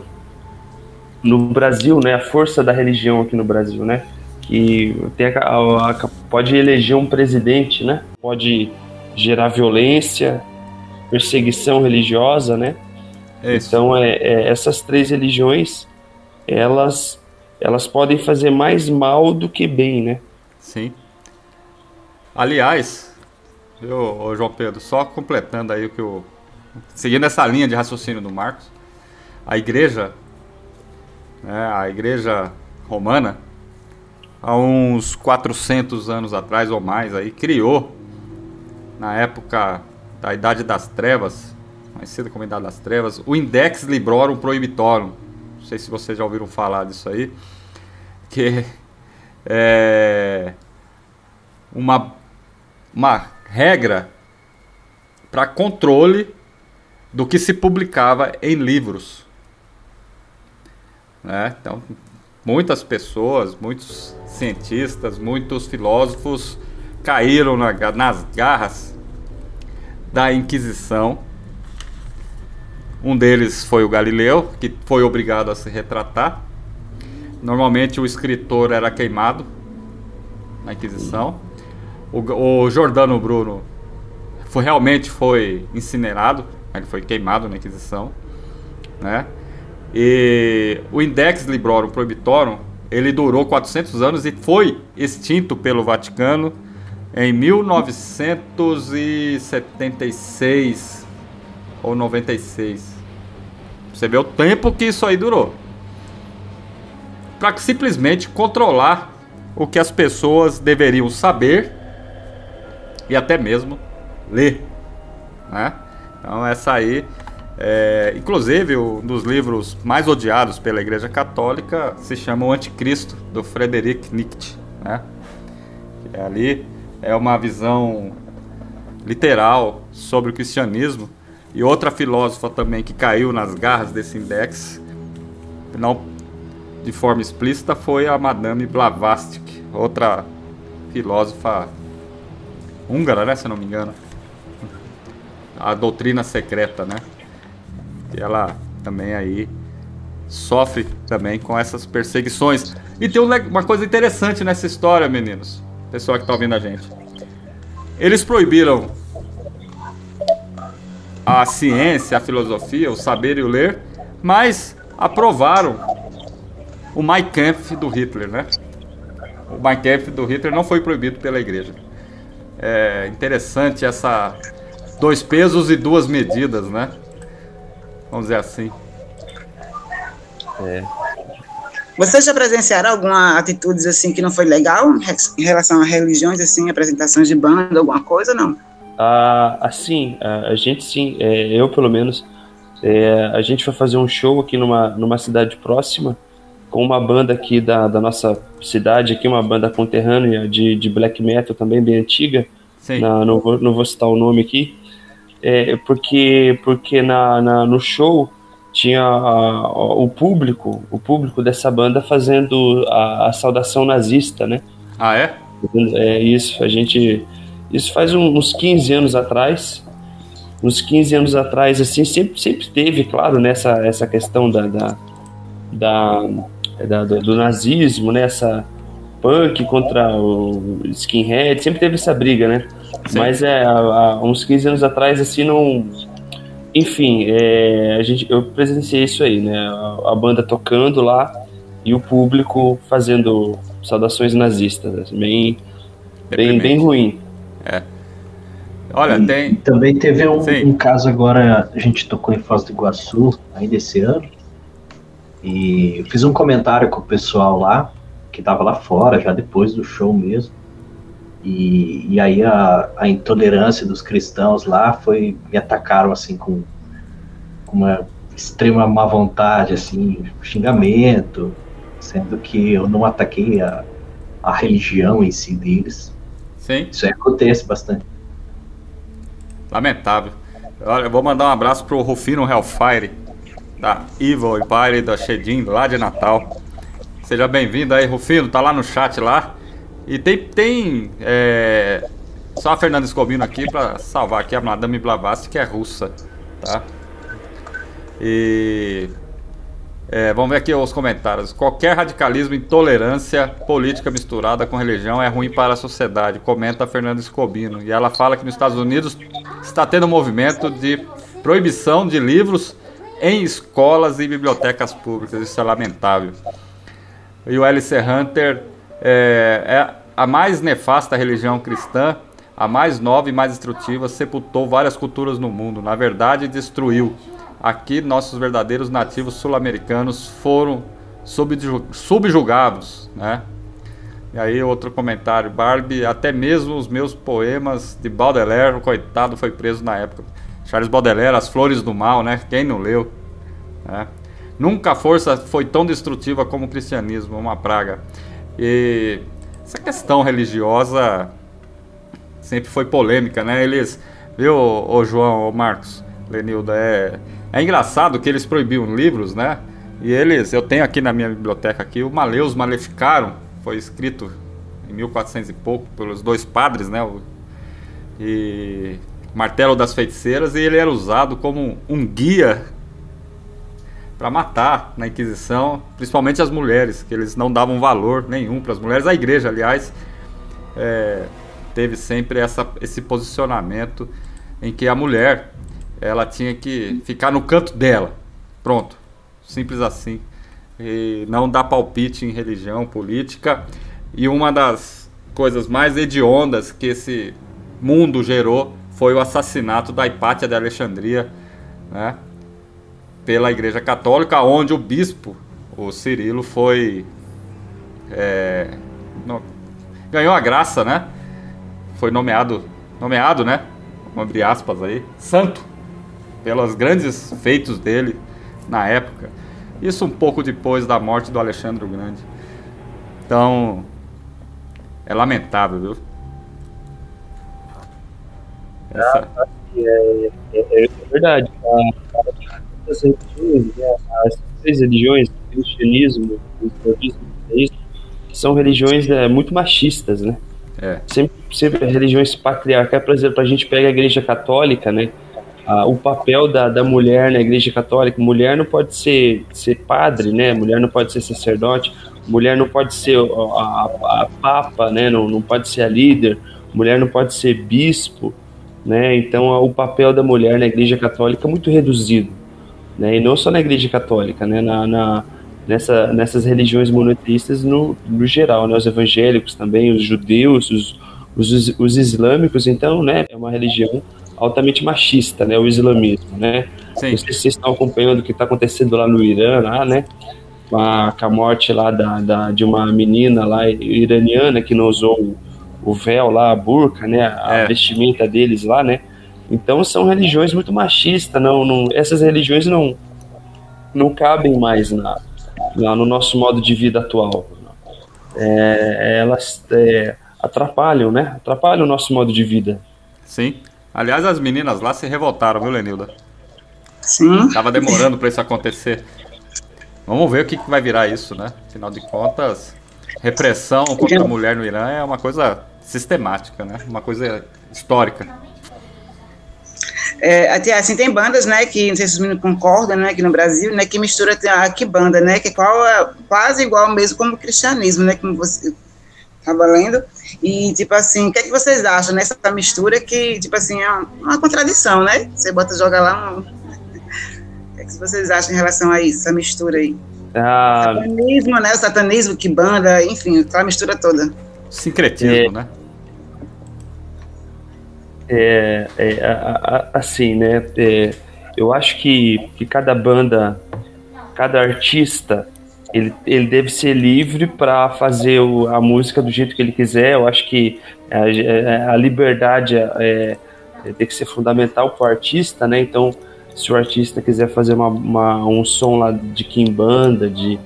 no Brasil, né? A força da religião aqui no Brasil, né? Que tem a, a, a, pode eleger um presidente, né? Pode gerar violência, perseguição religiosa, né? Isso. Então, é, é, essas três religiões, elas elas podem fazer mais mal do que bem, né? Sim. Aliás, eu, João Pedro, só completando aí o que eu. Seguindo essa linha de raciocínio do Marcos, a igreja, né, a igreja romana, há uns 400 anos atrás ou mais, aí, criou, na época da Idade das Trevas, mais cedo como Idade das Trevas, o Index Librorum Prohibitorum, sei se vocês já ouviram falar disso aí, que é uma, uma regra para controle do que se publicava em livros. Né? Então, muitas pessoas, muitos cientistas, muitos filósofos caíram na, nas garras da Inquisição um deles foi o Galileu, que foi obrigado a se retratar. Normalmente o escritor era queimado na Inquisição. O, o Jordano Bruno foi, realmente foi incinerado, ele foi queimado na Inquisição, né? E o Index Librorum Prohibitorum, ele durou 400 anos e foi extinto pelo Vaticano em 1976 ou 96. Você vê o tempo que isso aí durou. Para simplesmente controlar o que as pessoas deveriam saber e até mesmo ler, né? Então essa aí, é, inclusive um dos livros mais odiados pela Igreja Católica se chama O Anticristo do Frederick Nietzsche, né? É ali é uma visão literal sobre o cristianismo e outra filósofa também que caiu nas garras desse index, não de forma explícita, foi a Madame Blavatsky, outra filósofa húngara, né, se não me engano. A doutrina secreta, né? E ela também aí sofre também com essas perseguições. E tem uma coisa interessante nessa história, meninos. Pessoal que está ouvindo a gente. Eles proibiram a ciência, a filosofia, o saber e o ler, mas aprovaram o Mein Kampf do Hitler, né? O Mein Kampf do Hitler não foi proibido pela igreja. É interessante essa dois pesos e duas medidas, né? Vamos dizer assim. É. Vocês já presenciaram alguma atitudes assim que não foi legal em relação a religiões, assim, apresentações de banda, alguma coisa, não? Ah, assim, a, a gente sim, é, eu pelo menos, é, a gente vai fazer um show aqui numa, numa cidade próxima com uma banda aqui da, da nossa cidade, aqui uma banda conterrânea de, de black metal também bem antiga. Na, não, vou, não vou citar o nome aqui, é, porque porque na, na no show tinha a, a, o público, o público dessa banda fazendo a, a saudação nazista, né? Ah, é? É isso, a gente isso faz uns 15 anos atrás. Uns 15 anos atrás, assim, sempre, sempre teve, claro, nessa essa questão da, da, da, da do, do, nazismo, né? Essa punk contra o skinhead, sempre teve essa briga, né? Sim. Mas é, há, uns 15 anos atrás, assim, não. Enfim, é, a gente, eu presenciei isso aí, né? A, a, banda tocando lá e o público fazendo saudações nazistas, assim, bem, bem, bem ruim. É. Olha, e, tem. Também teve um, um, caso agora, a gente tocou em Foz do Iguaçu ainda esse ano. E eu fiz um comentário com o pessoal lá, que tava lá fora, já depois do show mesmo. E, e aí a, a intolerância dos cristãos lá foi. me atacaram assim com, com uma extrema má vontade, assim, xingamento, sendo que eu não ataquei a, a religião em si deles. Sim. Isso aí acontece bastante. Lamentável. Olha, eu vou mandar um abraço pro Rufino Hellfire, da Evil Empire, da Shedin, lá de Natal. Seja bem-vindo aí, Rufino, tá lá no chat lá. E tem, tem é, só a Fernanda Escobino aqui para salvar aqui a Madame Blavatsky, que é russa, tá? E é, vamos ver aqui os comentários. Qualquer radicalismo, intolerância política misturada com religião é ruim para a sociedade, comenta a Fernanda Escobino. E ela fala que nos Estados Unidos está tendo um movimento de proibição de livros em escolas e bibliotecas públicas. Isso é lamentável. E o Alice Hunter é, é a mais nefasta religião cristã, a mais nova e mais destrutiva, sepultou várias culturas no mundo. Na verdade, destruiu aqui nossos verdadeiros nativos sul-americanos foram subjugados, né? E aí outro comentário, Barbie, até mesmo os meus poemas de Baudelaire, o coitado foi preso na época. Charles Baudelaire, As Flores do Mal, né? Quem não leu? Né? Nunca a força foi tão destrutiva como o cristianismo, uma praga. E essa questão religiosa sempre foi polêmica, né? Eles, viu, o João, o Marcos, Lenilda, é é engraçado que eles proibiam livros, né? E eles, eu tenho aqui na minha biblioteca aqui, o Maleus Maleficaram, foi escrito em 1400 e pouco pelos dois padres, né? E Martelo das Feiticeiras, e ele era usado como um guia para matar na Inquisição, principalmente as mulheres, que eles não davam valor nenhum para as mulheres. A igreja, aliás, é, teve sempre essa, esse posicionamento em que a mulher ela tinha que ficar no canto dela. Pronto. simples assim. E não dá palpite em religião, política. E uma das coisas mais hediondas que esse mundo gerou foi o assassinato da Hipátia de Alexandria, né? Pela Igreja Católica, onde o bispo, o Cirilo, foi. É, no, ganhou a graça, né? Foi nomeado, nomeado, né? Abre aspas aí, santo, pelos grandes feitos dele na época. Isso um pouco depois da morte do Alexandre o Grande. Então, é lamentável, viu? Essa... Ah, é, é, é, verdade. As religiões, né, as três religiões, o cristianismo, o islamismo, são religiões é, muito machistas, né? É. Sempre, sempre religiões patriarcais, por exemplo, a gente pega a igreja católica, né? O papel da, da mulher na igreja católica, mulher não pode ser, ser padre, né? Mulher não pode ser sacerdote, mulher não pode ser a, a, a papa, né? Não, não pode ser a líder, mulher não pode ser bispo, né? Então o papel da mulher na igreja católica é muito reduzido, né? E não só na igreja católica, né? Na, na nessa, nessas religiões monoteístas no, no geral, né? Os evangélicos também, os judeus, os, os, os islâmicos, então, né? É uma religião altamente machista, né? O islamismo, né? Sim. Não sei se vocês estão acompanhando o que está acontecendo lá no Irã, lá, né? Com a, com a morte lá da, da, de uma menina lá iraniana que não usou o, véu lá, a burca, né? A é. vestimenta deles lá, né? Então são religiões muito machistas, não, não, essas religiões não não cabem mais na, na no nosso modo de vida atual. É, elas é, atrapalham, né? Atrapalham o nosso modo de vida. Sim. Aliás, as meninas lá se revoltaram, viu, Lenilda? Sim. Tava demorando para isso acontecer. Vamos ver o que, que vai virar isso, né? Afinal de contas, repressão contra a mulher no Irã é uma coisa sistemática, né? Uma coisa histórica. É, até assim tem bandas, né, que não sei se os meninos concordam, né, aqui no Brasil, né, que mistura a que banda, né, que é qual é quase igual mesmo como o cristianismo, né, como você estava lendo. E, tipo assim, o que, é que vocês acham nessa mistura que, tipo assim, é uma contradição, né? Você bota, joga lá um... O que, é que vocês acham em relação a isso, essa mistura aí? Ah, satanismo, né? O satanismo, que banda, enfim, aquela mistura toda. Sincretismo, é, né? É, é assim, né? É, eu acho que, que cada banda, cada artista ele, ele deve ser livre para fazer o, a música do jeito que ele quiser. Eu acho que a, a liberdade é, é, tem que ser fundamental para o artista, né? Então, se o artista quiser fazer uma, uma, um som lá de quimbanda, de,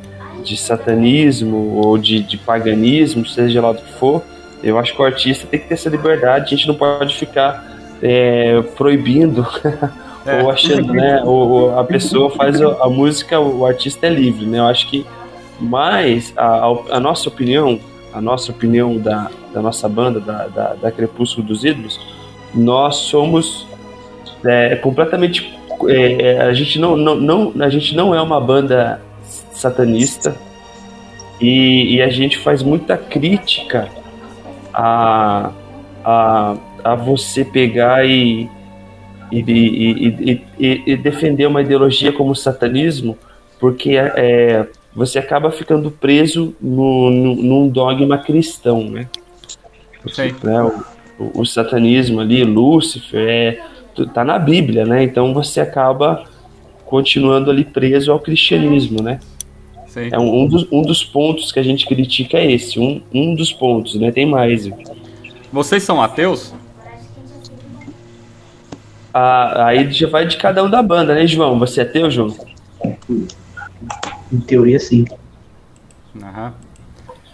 de satanismo ou de, de paganismo, seja lá do que for, eu acho que o artista tem que ter essa liberdade. A gente não pode ficar é, proibindo é. ou achando, né? Ou, a pessoa faz a, música, o artista é livre, né? Eu acho que mais a, a, a nossa opinião, a nossa opinião da, da nossa banda, da, da, da Crepúsculo dos Ídolos, nós somos é, completamente. É, é, a, gente não, não, não, a gente não é uma banda satanista e, e a gente faz muita crítica a, a, a você pegar e e, e, e, e, defender uma ideologia como o satanismo, porque é, você acaba ficando preso no, no, num dogma cristão, né? Né, o, o, satanismo ali, Lúcifer, é, tá na Bíblia, né? Então você acaba continuando ali preso ao cristianismo, né? É um, um, dos, um dos pontos que a gente critica é esse, um, um dos pontos, né? Tem mais. Vocês são ateus? Ah, aí já vai de cada um da banda, né, João? Você é teu, João? Em teoria, sim. Uhum.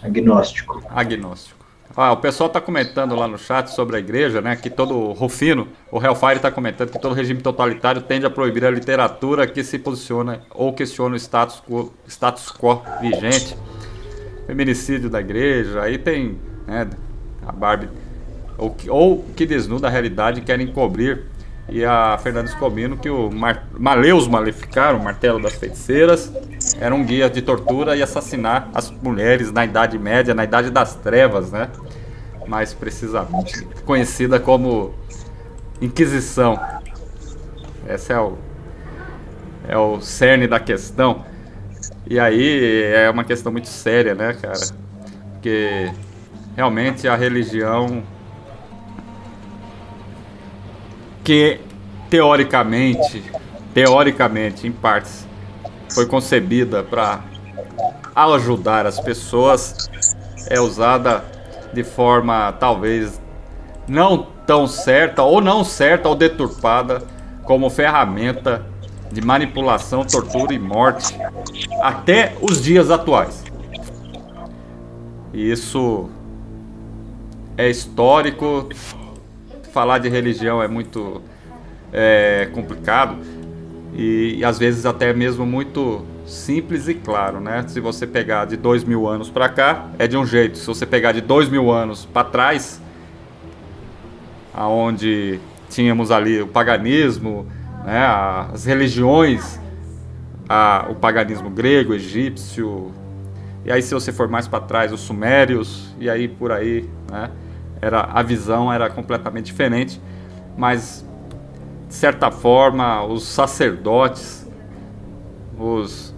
Agnóstico. Agnóstico. Ah, o pessoal está comentando lá no chat sobre a igreja, né? Que todo Rufino, o Hellfire está comentando que todo regime totalitário tende a proibir a literatura que se posiciona ou questiona o status quo, status quo vigente. Feminicídio da igreja, aí tem né, a Barbie. Ou, ou que desnuda a realidade e querem cobrir e a Fernanda Scobino que o Mar Maleus Maleficar, o martelo das feiticeiras, era um guia de tortura e assassinar as mulheres na Idade Média, na Idade das Trevas, né? Mais precisamente conhecida como Inquisição. Esse é o, é o cerne da questão. E aí é uma questão muito séria, né, cara? Porque realmente a religião que teoricamente, teoricamente, em partes, foi concebida para ajudar as pessoas, é usada de forma talvez não tão certa ou não certa ou deturpada como ferramenta de manipulação, tortura e morte até os dias atuais. Isso é histórico. Falar de religião é muito é, complicado e, e, às vezes até mesmo muito simples e claro, né? Se você pegar de dois mil anos para cá é de um jeito. Se você pegar de dois mil anos para trás, aonde tínhamos ali o paganismo, né, as religiões, a, o paganismo grego, egípcio, e aí se você for mais para trás, os sumérios, e aí por aí, né, era, a visão era completamente diferente, mas de certa forma os sacerdotes, os,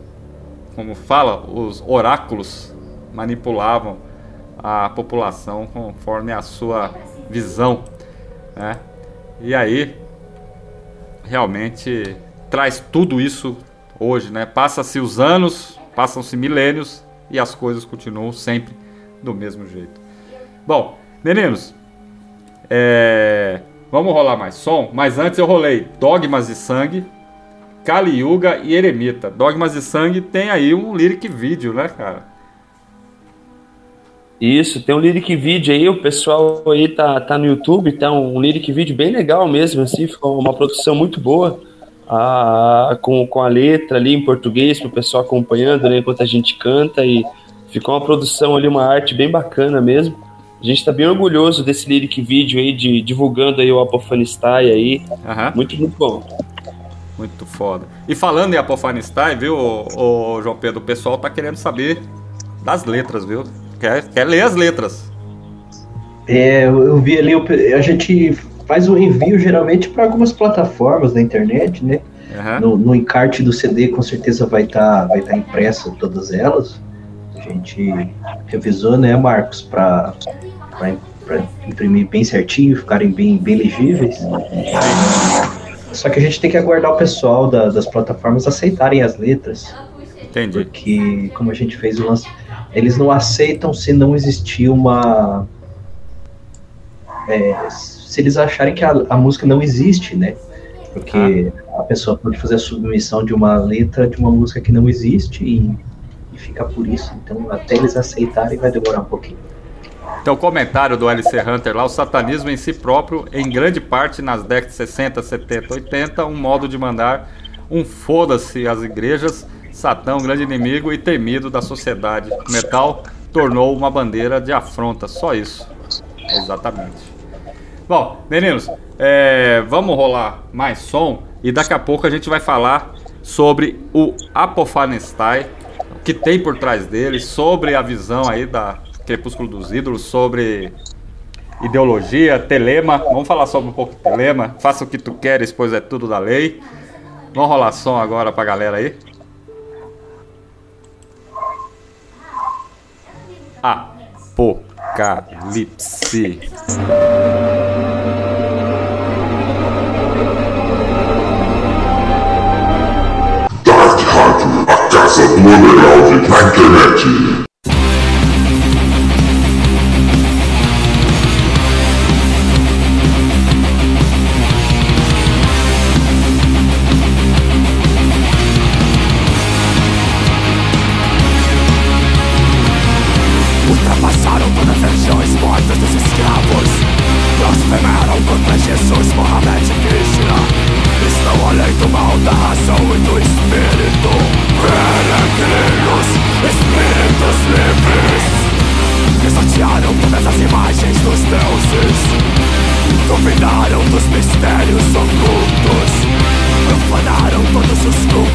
como fala, os oráculos manipulavam a população conforme a sua visão, né? E aí realmente traz tudo isso hoje, né? Passa-se os anos, passam-se milênios e as coisas continuam sempre do mesmo jeito. Bom, meninos, é... vamos rolar mais som, mas antes eu rolei Dogmas de Sangue, Kali Yuga e Eremita. Dogmas de Sangue tem aí um lyric vídeo, né, cara? Isso, tem um lyric vídeo aí, o pessoal aí tá, tá no YouTube, tá um lyric vídeo bem legal mesmo, assim, ficou uma produção muito boa, a, com, com a letra ali em português, para o pessoal acompanhando, né, enquanto a gente canta, e ficou uma produção ali, uma arte bem bacana mesmo. A gente tá bem orgulhoso desse lyric vídeo aí, de, divulgando aí o Apofanistai aí, Aham. muito, muito bom. Muito foda. E falando em Apofanistai, viu, ô, ô, João Pedro, o pessoal tá querendo saber das letras, viu? Quer, quer ler as letras. É, eu vi ali, o a gente faz o envio geralmente para algumas plataformas da internet, né? Aham. No, no encarte do CD com certeza vai estar vai tá impressa todas elas. A gente revisou, né, Marcos, para imprimir bem certinho, ficarem bem, bem legíveis. Só que a gente tem que aguardar o pessoal da- das plataformas aceitarem as letras. Entendi. Porque, como a gente fez o lance, eles não aceitam se não existir uma. é, se eles acharem que a, a música não existe, né? Porque a pessoa pode fazer a submissão de uma letra de uma música que não existe e, e fica por isso. Então, até eles aceitarem, vai demorar um pouquinho. Então, comentário do LC Hunter lá, o satanismo em si próprio, em grande parte nas décadas de 60, 70, 80, um modo de mandar um foda-se às igrejas, Satã, um grande inimigo e temido da sociedade. Metal tornou uma bandeira de afronta, só isso. Exatamente. Bom, meninos, é, vamos rolar mais som e daqui a pouco a gente vai falar sobre o Apofanestai, o que tem por trás dele, sobre a visão aí da Crepúsculo dos Ídolos, sobre ideologia, telema. Vamos falar sobre um pouco de telema. Faça o que tu queres, pois é tudo da lei. Vamos rolar som agora pra galera aí. Apocalipse. Dark Rádio, a casa do na internet. Duvidaram dos mistérios ocultos. Profanaram todos os cultos,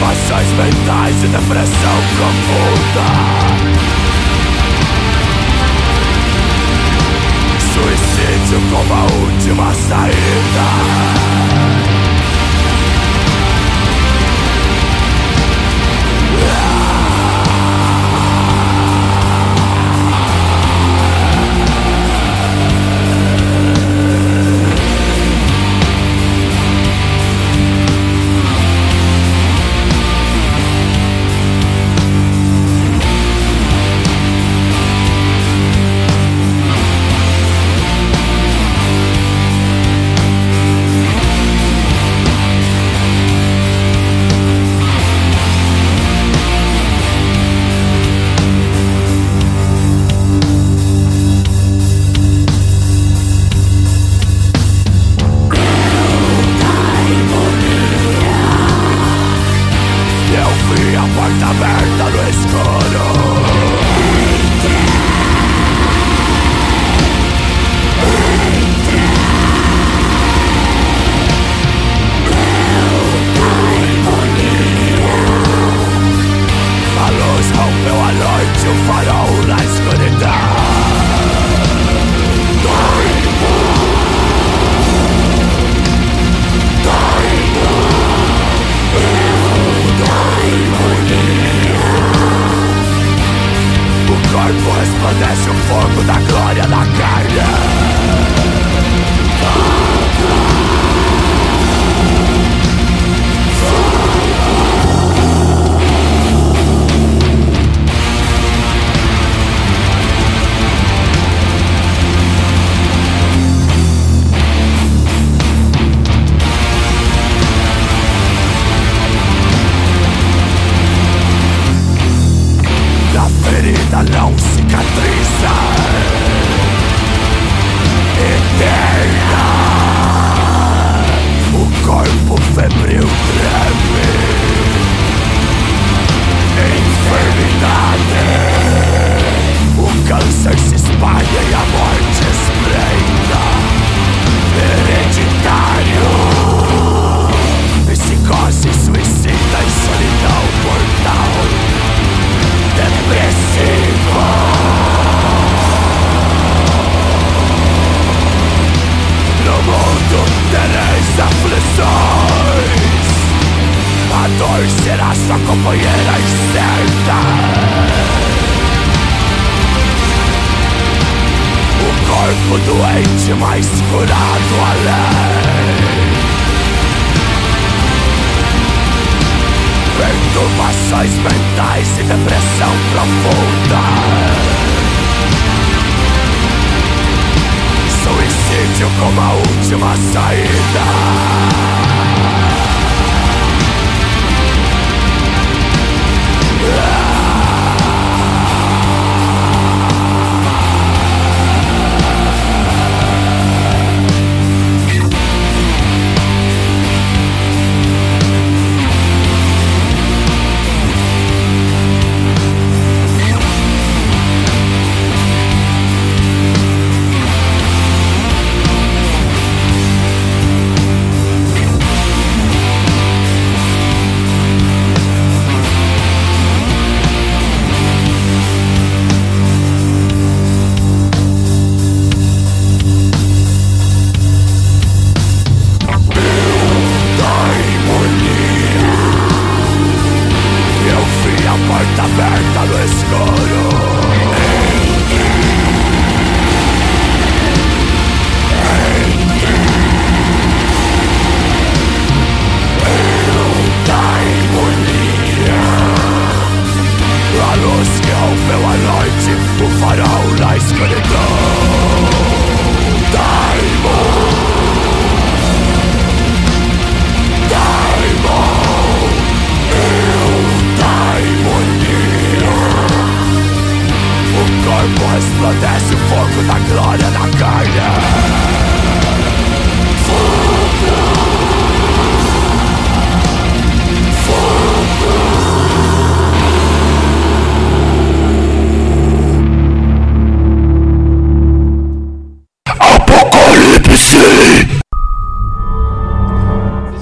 Paixões mentais e depressão profunda. Suicídio como a última saída.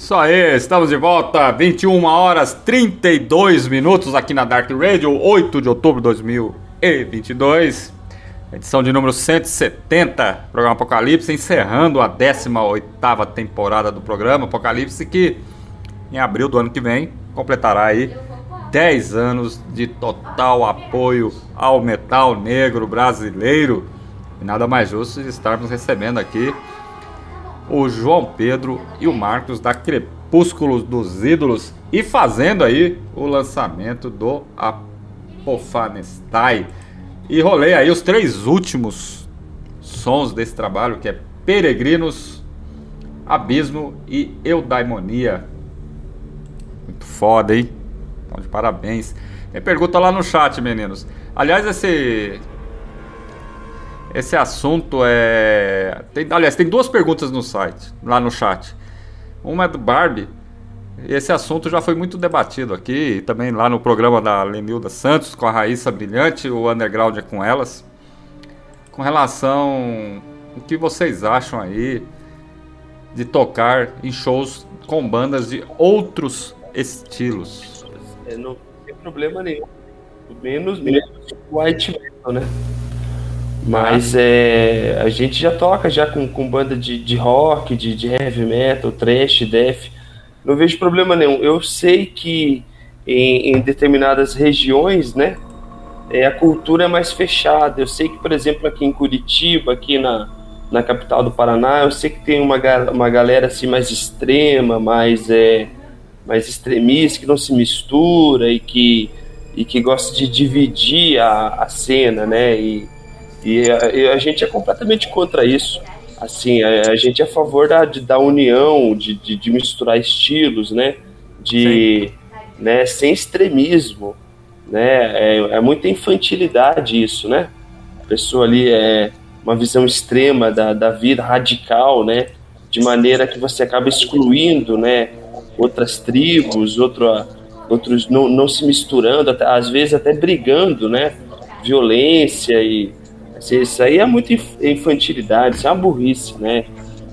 Isso aí, estamos de volta, 21 horas 32 minutos aqui na Dark Radio, 8 de outubro de 2022. Edição de número 170, programa Apocalipse, encerrando a 18ª temporada do programa Apocalipse, que em abril do ano que vem completará aí 10 anos de total apoio ao metal negro brasileiro. E nada mais justo de estarmos recebendo aqui o João Pedro e o Marcos da Crepúsculos dos Ídolos e fazendo aí o lançamento do Apofanestai. E rolei aí os três últimos sons desse trabalho, que é Peregrinos, Abismo e Eudaimonia. Muito foda, hein? Então, de parabéns. Tem pergunta lá no chat, meninos. Aliás, esse esse assunto é. Tem, aliás, tem duas perguntas no site, lá no chat. Uma é do Barbie. Esse assunto já foi muito debatido aqui, também lá no programa da Lenilda Santos, com a Raíssa Brilhante, o Underground é com elas. Com relação. O que vocês acham aí de tocar em shows com bandas de outros estilos? É, não tem problema nenhum. Menos, menos white metal, né? Mas é, a gente já toca já com, com banda de, de rock, de, de heavy metal, trash, death. Não vejo problema nenhum. Eu sei que em, em determinadas regiões, né, é, a cultura é mais fechada. Eu sei que, por exemplo, aqui em Curitiba, aqui na, na capital do Paraná, eu sei que tem uma, uma galera assim mais extrema, mais, é, mais extremista, que não se mistura e que, e que gosta de dividir a, a cena, né? E, e a, e a, gente é completamente contra isso. Assim, a, a gente é a favor da, de, da união, de, de, de, misturar estilos, né? De, né, sem extremismo, né? É, é, muita infantilidade isso, né? A pessoa ali é uma visão extrema da, da vida, radical, né? De maneira que você acaba excluindo, né? Outras tribos, outro, outros não, não se misturando, até, às vezes até brigando, né? Violência e isso aí é muita infantilidade, isso é uma burrice, né?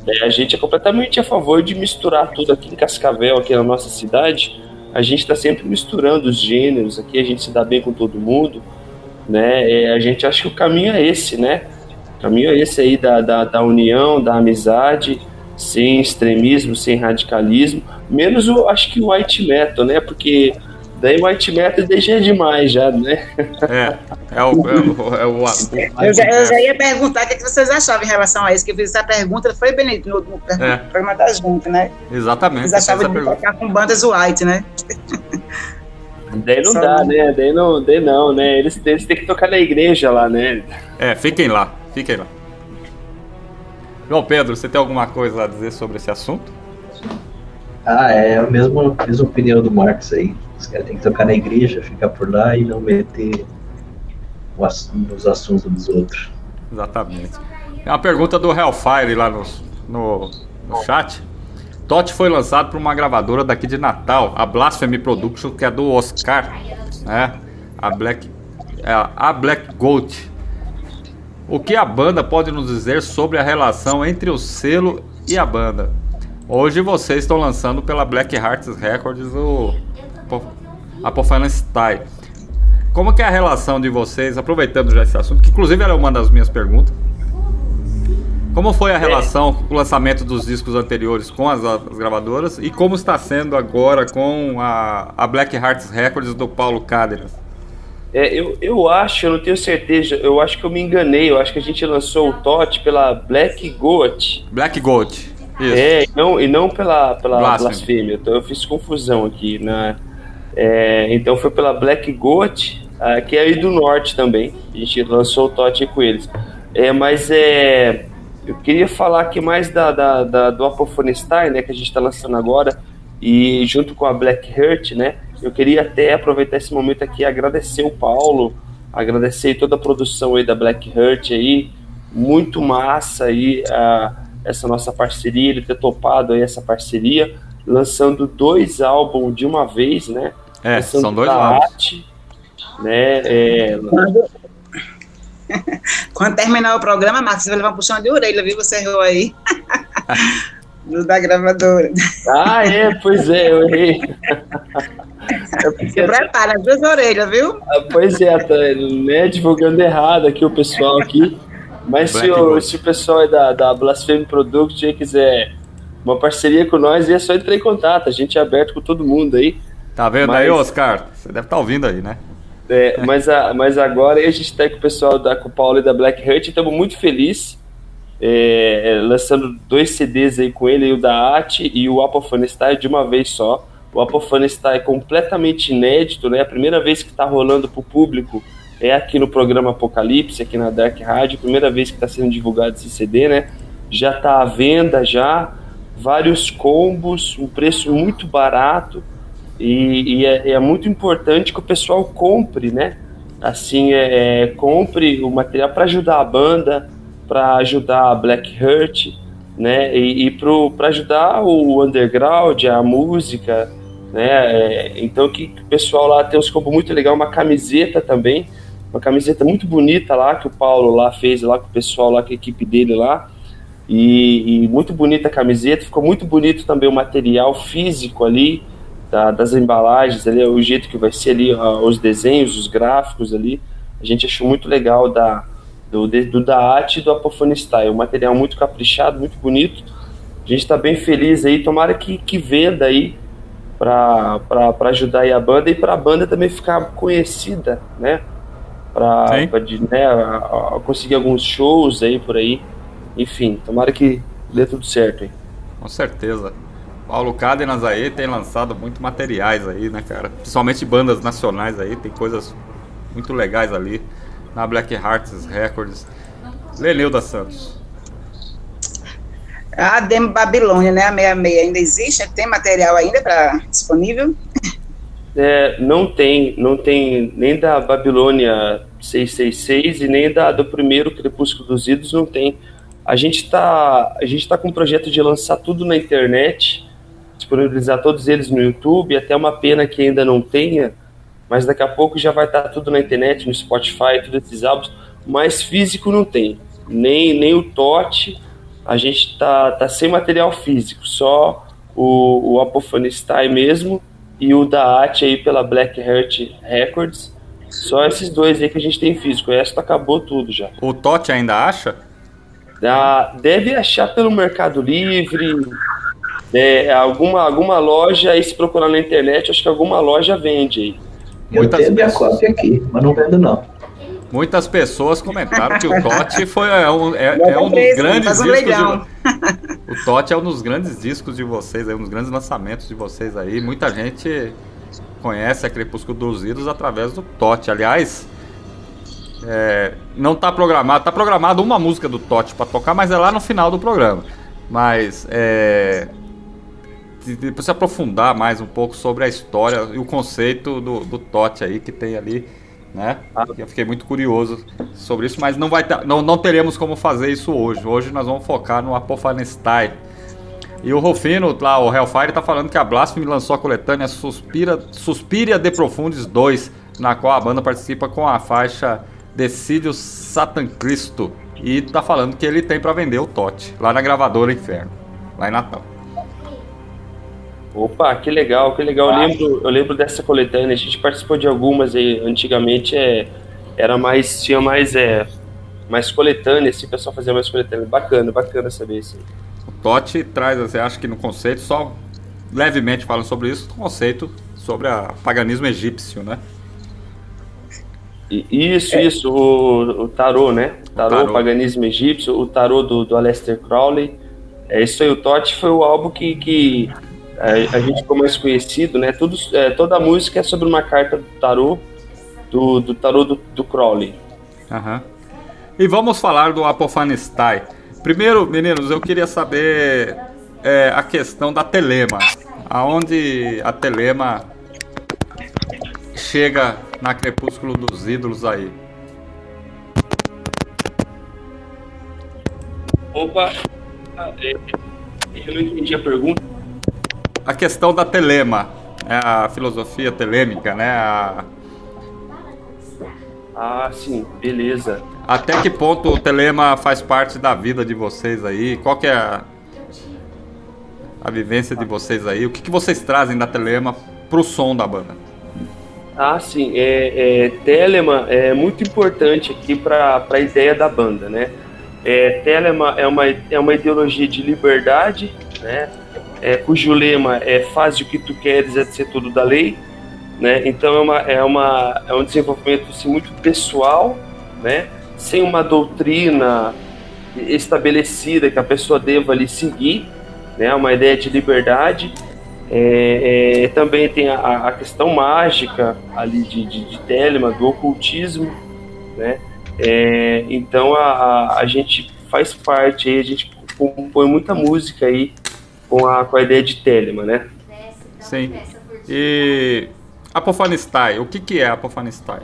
É, a gente é completamente a favor de misturar tudo aqui em Cascavel, aqui na nossa cidade. A gente está sempre misturando os gêneros aqui, a gente se dá bem com todo mundo, né? É, a gente acha que o caminho é esse, né? O caminho é esse aí da, da, da união, da amizade, sem extremismo, sem radicalismo, menos o, acho que o white metal, né? Porque Daí white metal já é demais, já, né? É, é o. É o, é o, eu, já, eu, já, ia perguntar o que, é que vocês achavam em relação a isso, que eu fiz essa pergunta, foi Benito no, no é. programa da junta, né? Exatamente. Vocês achavam de tocar com bandas white, né? Daí não Só dá, não. né? Daí não, daí não, né? Eles, eles têm que tocar na igreja lá, né? É, fiquem lá, fiquem lá. João Pedro, você tem alguma coisa a dizer sobre esse assunto? Ah, é a mesma, mesma opinião do Marcos aí. Os caras têm que tocar na igreja, ficar por lá e não meter nos assuntos dos outros. Exatamente. É uma pergunta do Hellfire lá no, no, no chat. Totti foi lançado por uma gravadora daqui de Natal, a Blasphemy Production, que é do Oscar, né? A Black, é a Black Gold. O que a banda pode nos dizer sobre a relação entre o selo e a banda? Hoje vocês estão lançando pela Black Hearts Records o Apophthegms Style. Como que é a relação de vocês, aproveitando já esse assunto, que inclusive era uma das minhas perguntas. Como foi a relação com o lançamento dos discos anteriores com as, as, gravadoras e como está sendo agora com a, a Black Hearts Records do Paulo Cádenas? É, eu, eu acho, eu não tenho certeza, eu acho que eu me enganei, eu acho que a gente lançou o TOT pela Black Goat. Black Goat, isso. É, e não, e não pela, pela blasfêmia, então eu fiz confusão aqui, né? É, então foi pela Black Goat, uh, que é aí do norte também. A gente lançou o Tote com eles. É, mas é, eu queria falar aqui mais da, da, da do Apophonestein, né, que a gente está lançando agora, e junto com a Black Heart, né, eu queria até aproveitar esse momento aqui e agradecer o Paulo, agradecer toda a produção aí da Black Heart aí, muito massa aí a, essa nossa parceria, ele ter topado aí essa parceria, lançando dois álbuns de uma vez, né, é, são dois lados. Né, é... quando, quando terminar o programa, Marcos, você vai levar um puxão de orelha, viu? Você errou aí. da gravadora. Ah, é, pois é, eu errei. Se prepara, as duas orelhas, viu? Ah, Pois é, tá, né, divulgando errado aqui o pessoal aqui. Mas se o, se o pessoal aí da, da Blasphemy Product quiser uma parceria com nós, é só entrar em contato. A gente é aberto com todo mundo aí. Tá vendo Mas- aí, Oscar? Você deve estar ouvindo aí, né? É, mas, a, mas agora a gente está com o pessoal da com o Paulo e da Black Hut, estamos muito felizes. é, é, lançando dois CDs aí com ele, o da AT e o Apophone Style de uma vez só. O Apophone Style é completamente inédito, né? A primeira vez que está rolando para o público é aqui no programa Apocalipse, aqui na Dark Rádio, primeira vez que está sendo divulgado esse CD, né? Já está à venda já, vários combos, um preço muito barato. E, e é, é muito importante que o pessoal compre, né? Assim, é, é, compre o material para ajudar a banda, para ajudar a Black Hurt, né? E, e para ajudar o underground, a música, né? É, então que, que o pessoal lá tem uns combos muito legal, uma camiseta também, uma camiseta muito bonita lá que o Paulo lá fez lá com o pessoal lá, com a equipe dele lá. E, e muito bonita a camiseta, ficou muito bonito também o material físico ali, da- das embalagens ali, o jeito que vai ser ali, os desenhos, os gráficos ali. A gente achou muito legal da, do, de- do Daat e do Apophone Style. Um material muito caprichado, muito bonito. A gente está bem feliz aí. Tomara que, que venda aí para ajudar aí a banda e para a banda também ficar conhecida, né? Para né, a- a- conseguir alguns shows aí por aí. Enfim, tomara que dê tudo certo aí. Com certeza. Paulo Cádenas aí tem lançado muito materiais aí, né, cara? Principalmente bandas nacionais aí, tem coisas muito legais ali na Black Hearts Records. Lenilda Santos. A Demo Babilônia, né? A 66 ainda existe? Tem material ainda pra, disponível? É, não tem, não tem nem da Babilônia 666 e nem da do primeiro Crepúsculo dos Idos, não tem. A gente tá, a gente tá com um projeto de lançar tudo na internet, disponibilizar todos eles no YouTube, até uma pena que ainda não tenha, mas daqui a pouco já vai estar tudo na internet, no Spotify, todos esses álbuns, mas físico não tem. Nem, nem o TOT, a gente tá, tá sem material físico, só o, o Style mesmo e o da AT aí pela Black Heart Records. Só esses dois aí que a gente tem físico. O resto acabou tudo já. O Totti ainda acha? Ah, deve achar pelo Mercado Livre, é, alguma, alguma loja, aí se procurar na internet, acho que alguma loja vende aí. Eu Muitas tenho minha pessoas- cópia aqui, mas não vendo não. Muitas pessoas comentaram que o Totti foi é um, é, é um dos grandes um discos de, O Totti é um dos grandes discos de vocês, é um dos grandes lançamentos de vocês aí. Muita gente conhece a Crepúsculo dos Idos através do Totti. Aliás, é, não tá programado, tá programado uma música do Totti para tocar, mas é lá no final do programa. Mas é, de- de- se aprofundar mais um pouco sobre a história e o conceito do, do Totti aí que tem ali, né? Eu fiquei muito curioso sobre isso, mas não vai não, não teremos como fazer isso hoje. Hoje nós vamos focar no Apophanestai. E o Rufino, lá, o Hellfire, tá falando que a Blasphemy lançou a coletânea Suspira, Suspiria de Profundis 2, na qual a banda participa com a faixa Decídio Satan Cristo. E tá falando que ele tem pra vender o Tote, lá na gravadora Inferno, lá em Natal. Opa, que legal, que legal. Eu lembro, eu lembro dessa coletânea, a gente participou de algumas aí, antigamente é, era mais, tinha mais, é, mais coletânea, assim, o pessoal fazia mais coletânea. Bacana, bacana saber isso. O Totti traz, você acha que no conceito, só levemente falando sobre isso, o conceito sobre o paganismo egípcio, né? Isso, isso, o, o tarô, né? O tarô, tarô. o paganismo egípcio, o tarô do, do Aleister Crowley. É isso aí, o Totti foi o álbum que, que a, a gente ficou mais conhecido, né? Tudo, é, toda a música é sobre uma carta do tarô, do, do tarô do, do Crowley. Aham. E vamos falar do Apophanestai. Primeiro, meninos, eu queria saber é, a questão da telema. Aonde a telema chega na Crepúsculo dos Ídolos aí? Opa, ah, é, eu não entendi a pergunta. A questão da telema, é a filosofia telêmica, né? A- Ah, sim, beleza. até que ponto o telema faz parte da vida de vocês aí? Qual que é a, a vivência de vocês aí? O que, que vocês trazem da telema pro som da banda? Ah, sim. É, é, Telemann é muito importante aqui para a ideia da banda, né? É, Telemann é uma, é uma ideologia de liberdade, né? É, cujo lema é faz o que tu queres é de ser tudo da lei, né? Então é, uma, é, uma, é um desenvolvimento assim, muito pessoal, né? Sem uma doutrina estabelecida que a pessoa deva ali seguir, né? Uma ideia de liberdade é, é, também tem a, a, questão mágica ali de, de, de Telemann, do ocultismo, né? É, então a, a, a, gente faz parte aí, a gente compõe muita música aí com a, com a ideia de Telemann, né? Sim. E Apofanistai, o que, que é Apofanistai?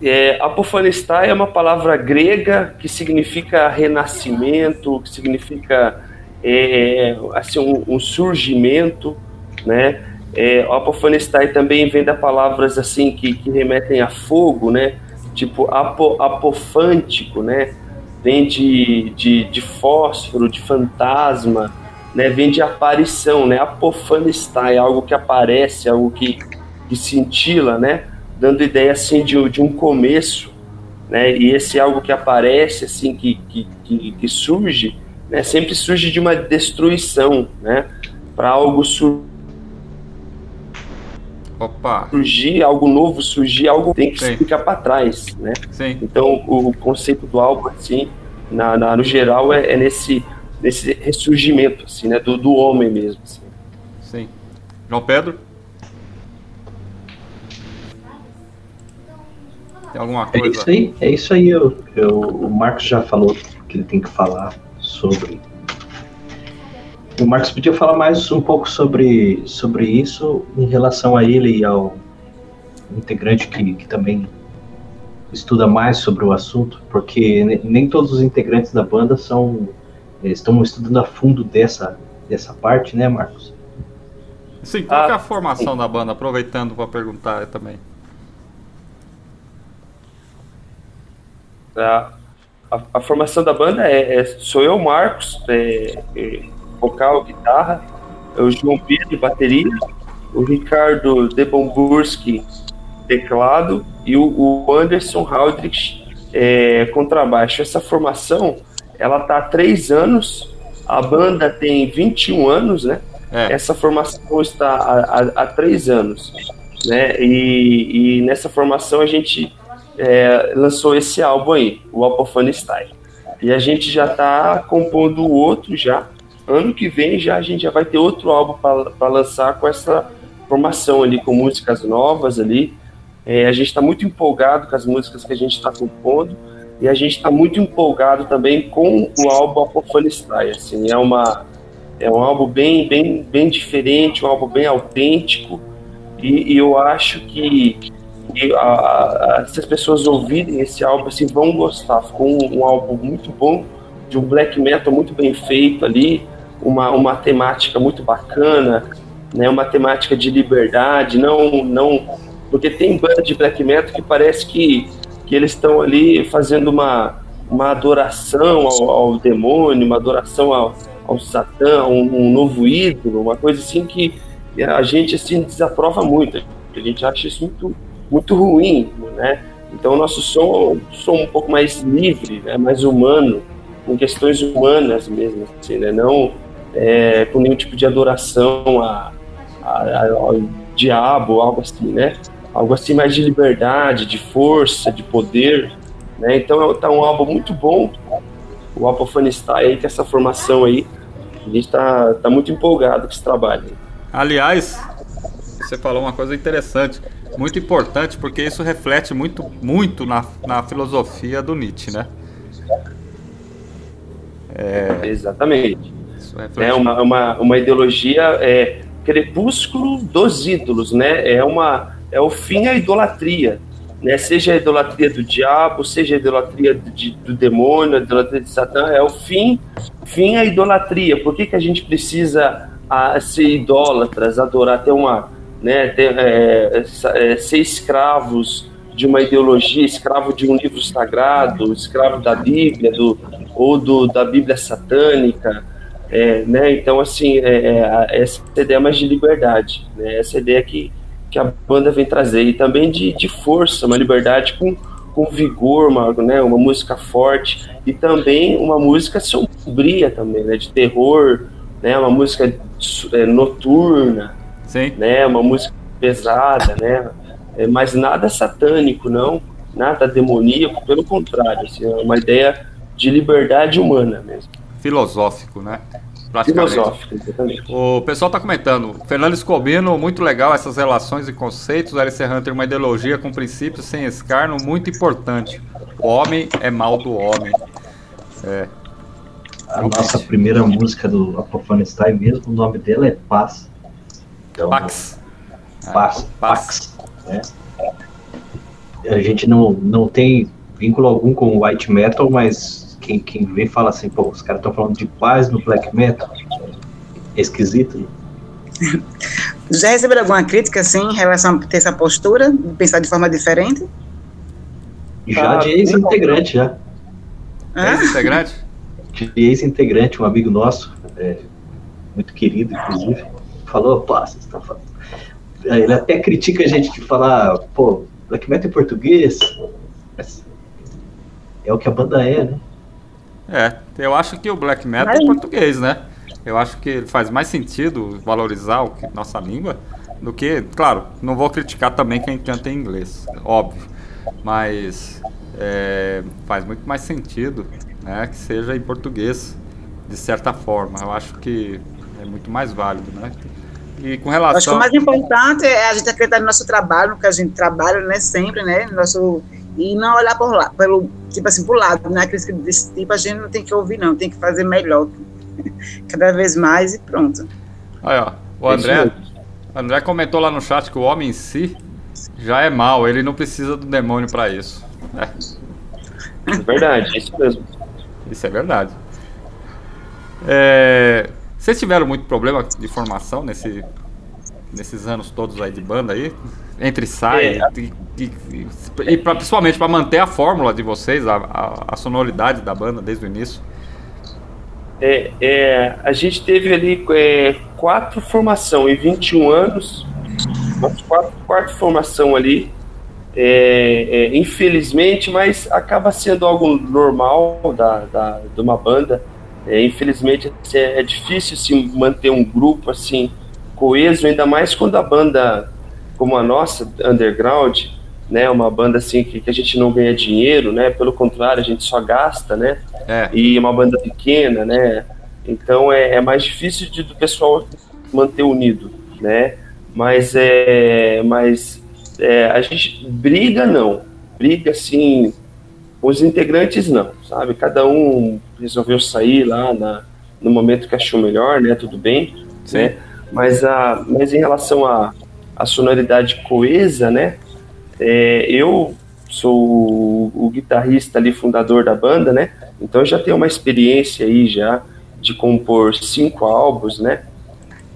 É, Apofanistai é uma palavra grega que significa renascimento, que significa é, assim, um, um, surgimento, né? É, o apofanestai também vem da palavras assim que, que remetem a fogo, né? Tipo apo, apofântico, né? Vem de, de, de fósforo, de fantasma, né? Vem de aparição, né? Apofanestai, algo que aparece, algo que, que cintila, né? Dando ideia assim de, de um começo, né? E esse algo que aparece, assim, que, que, que, que surge, né, sempre surge de uma destruição, né? Para algo sur Opa. surgir, algo novo surgir, algo tem que Sim. ficar para trás, né? Sim. Então o conceito do álbum, assim, na, na no geral, é, é, nesse, nesse ressurgimento, assim, né? Do, do homem mesmo. Assim. Sim. João Pedro? Tem alguma coisa? É isso aí, é isso aí. Eu, eu, o Marcos já falou que ele tem que falar sobre. O Marcos podia falar mais um pouco sobre, sobre isso em relação a ele e ao integrante que, que também estuda mais sobre o assunto, porque nem todos os integrantes da banda são estão estudando a fundo dessa, dessa parte, né, Marcos? Sim, qual ah, é a formação sim. da banda? Aproveitando para perguntar também. Ah, a, a, formação da banda é, é sou eu, Marcos, é, é, vocal, guitarra, é o João Pedro, bateria, o Ricardo Debomburski, teclado, e o, o Anderson Haldrich, é, contrabaixo. Essa formação, ela tá há três anos, a banda tem 21 anos, né? É. Essa formação está há, há, há três anos, né? E, e nessa formação a gente é, lançou esse álbum aí, o Apophane E a gente já está compondo o outro já. Ano que vem já a gente já vai ter outro álbum para lançar com essa formação ali, com músicas novas ali. É, a gente está muito empolgado com as músicas que a gente está compondo e a gente está muito empolgado também com o álbum Apophane Assim, é uma é um álbum bem bem bem diferente, um álbum bem autêntico e, e eu acho que e a, a, se as pessoas ouvirem esse álbum, assim, vão gostar. Ficou um, um, álbum muito bom, de um black metal muito bem feito ali, uma, uma temática muito bacana, né, uma temática de liberdade, não, não, porque tem banda de black metal que parece que, que eles estão ali fazendo uma, uma adoração ao, ao demônio, uma adoração ao, ao Satã, um, um novo ídolo, uma coisa assim que a gente assim desaprova muito. A gente acha isso muito muito ruim, né? Então o nosso som, som um pouco mais livre, né? mais humano, com questões humanas mesmo, assim, né? Não é, com nenhum tipo de adoração a, a, ao diabo, algo assim, né? Algo assim mais de liberdade, de força, de poder, né? Então é tá um álbum muito bom, o Apofanistai aí, com essa formação aí, a gente tá, tá muito empolgado com esse trabalho. Aliás, você falou uma coisa interessante muito importante porque isso reflete muito, muito na, na filosofia do Nietzsche, né? É... Exatamente. É uma, uma, uma ideologia é, crepúsculo dos ídolos, né? É, uma, é o fim à idolatria, né? Seja a idolatria do diabo, seja a idolatria do, de, do demônio, a idolatria de Satã, é o fim, fim à idolatria. Por que, que a gente precisa a, ser idólatras, adorar, ter uma né, ter, é, é, ser escravos de uma ideologia, escravo de um livro sagrado, escravo da Bíblia, do, ou do, da Bíblia satânica, é, né? Então, assim, é, é essa ideia mais de liberdade, né? Essa ideia que, que a banda vem trazer e também de, de força, uma liberdade com, com vigor, uma, né, uma música forte e também uma música sombria também, né, de terror, né, uma música é, noturna, Sim. né, uma música pesada, né, é, mas nada satânico, não, nada demoníaco, pelo contrário, assim, é uma ideia de liberdade humana mesmo. Filosófico, né? Praticamente. O pessoal tá comentando. Fernando Escobino, muito legal essas relações e conceitos. LC Hunter, uma ideologia com princípios sem escarno, muito importante. O homem é mal do homem. É. A nossa primeira música do Apophanistein mesmo, o nome dela é Paz. Então, Pax. Paz. Pax. Pax. né? A gente não, não tem vínculo algum com o white metal, mas quem, quem vê fala assim, pô, os caras estão falando de paz no black metal. É esquisito. né? Já receberam alguma crítica, assim, em relação a ter essa postura, de pensar de forma diferente? Já Ah, de ex-integrante, já. Hã? Ex-integrante? De ex-integrante, um amigo nosso, é, muito querido, inclusive, falou, pô, vocês estão falando. Ele até critica a gente de falar, pô, black metal em português. Mas é o que a banda é, né? É, eu acho que o black metal é português, né? Eu acho que faz mais sentido valorizar o que- nossa língua do que, claro, não vou criticar também quem canta em inglês, óbvio, mas é, faz muito mais sentido, né, que seja em português, de certa forma. Eu acho que é muito mais válido, né? E com Acho que relação o mais importante é a gente acreditar no nosso trabalho, no que a gente trabalha, né, sempre, né, no nosso, e não olhar por lá, pelo, tipo assim, pro lado, né, aqueles que desse tipo a gente não tem que ouvir, não, tem que fazer melhor, cada vez mais e pronto. Aí, ó, o André, André comentou lá no chat que o homem em si já é mal, ele não precisa do demônio para isso. É, É verdade, é isso mesmo. isso é verdade. É, vocês tiveram muito problema de formação nesse, nesses anos todos aí de banda aí? Entre sai É. e, e, e- e pra- principalmente para manter a fórmula de vocês, a, a, a sonoridade da banda desde o início. É, é, a gente teve ali é, quatro formação em 21 anos, quatro, quatro formação ali, é, é, infelizmente, mas acaba sendo algo normal da, da, de uma banda. É, infelizmente assim, é, é difícil se manter um grupo assim coeso, ainda mais quando a banda como a nossa, underground, né, uma banda assim que, que a gente não ganha dinheiro, né, pelo contrário, a gente só gasta, né, É, e uma banda pequena, né? Então é, é mais difícil de, do pessoal manter unido, né? Mas é, mas é, a gente briga não, briga assim, os integrantes não, sabe? Cada um resolveu sair lá na, no momento que achou melhor, né? Tudo bem, né? Mas a, mas em relação à a, sonoridade coesa, né? É, eu sou o, o guitarrista ali, fundador da banda, né? Então eu já tenho uma experiência aí já de compor cinco álbuns, né?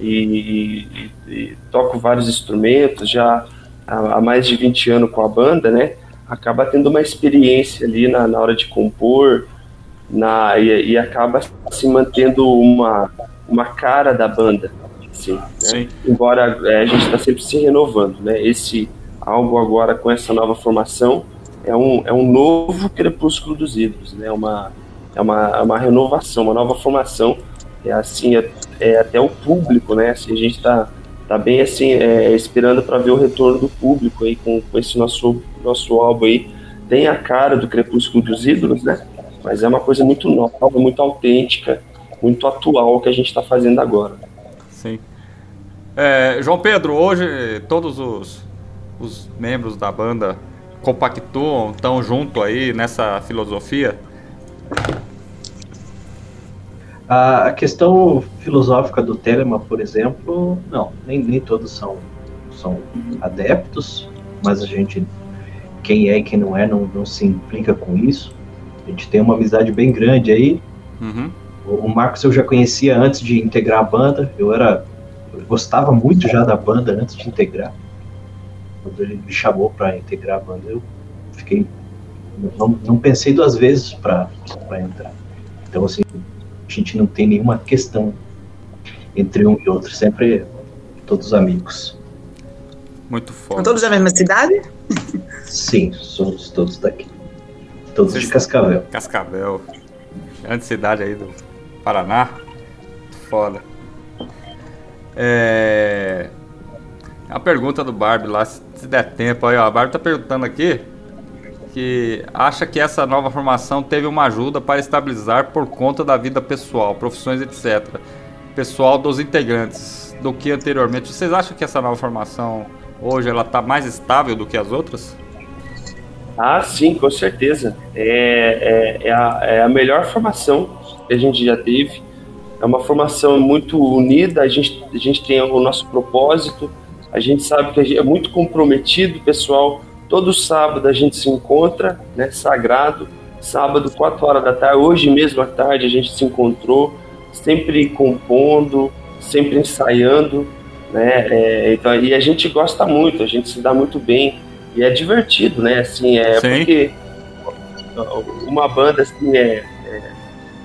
E, e- e toco vários instrumentos já há, há mais de 20 anos com a banda, né? Acaba tendo uma experiência ali na, na hora de compor na, e, e acaba se mantendo uma, uma cara da banda, assim, né? sim. embora é, a gente está sempre se renovando, né? Esse álbum agora com essa nova formação é um, é um novo crepúsculo dos ídolos, né? Uma, é uma, é uma renovação, uma nova formação. É assim, é, é até o público, né? Assim, a gente está tá bem assim, é, esperando para ver o retorno do público aí com, com esse nosso, nosso álbum aí. Tem a cara do crepúsculo dos ídolos, né? Mas é uma coisa muito nova, muito autêntica, muito atual que a gente está fazendo agora. Sim. É, João Pedro, hoje todos os, os membros da banda compactuam, estão junto aí nessa filosofia? A questão filosófica do Telema, por exemplo, não, nem, nem todos são, são adeptos, mas a gente, quem é e quem não é, não, não se implica com isso. A gente tem uma amizade bem grande aí. Uhum. O, o Marcos eu já conhecia antes de integrar a banda, eu era, gostava muito já da banda antes de integrar. Quando ele me chamou para integrar a banda, eu fiquei, não, não pensei duas vezes para entrar. Então, assim, a gente não tem nenhuma questão entre um e outro, sempre todos amigos. Muito São foda. todos da mesma cidade? Sim, somos todos daqui. Todos Vocês- de Cascavel. Cascavel. Grande cidade aí do Paraná. Foda. É. A pergunta do Barbie lá, se der tempo aí, ó. A Barbie tá perguntando aqui que acha que essa nova formação teve uma ajuda para estabilizar por conta da vida pessoal, profissões, etc. Pessoal dos integrantes do que anteriormente. Vocês acham que essa nova formação hoje ela tá mais estável do que as outras? Ah, sim, com certeza. É, é, é, a, é a melhor formação que a gente já teve. É uma formação muito unida, a gente, a gente tem o nosso propósito, a gente sabe que a gente é muito comprometido, pessoal. Todo sábado a gente se encontra, né, sagrado. Sábado, 4 horas da tarde, hoje mesmo à tarde a gente se encontrou, sempre compondo, sempre ensaiando, né? é, então, e a gente gosta muito, a gente se dá muito bem e é divertido, né? Assim, é Sim. porque uma banda assim é,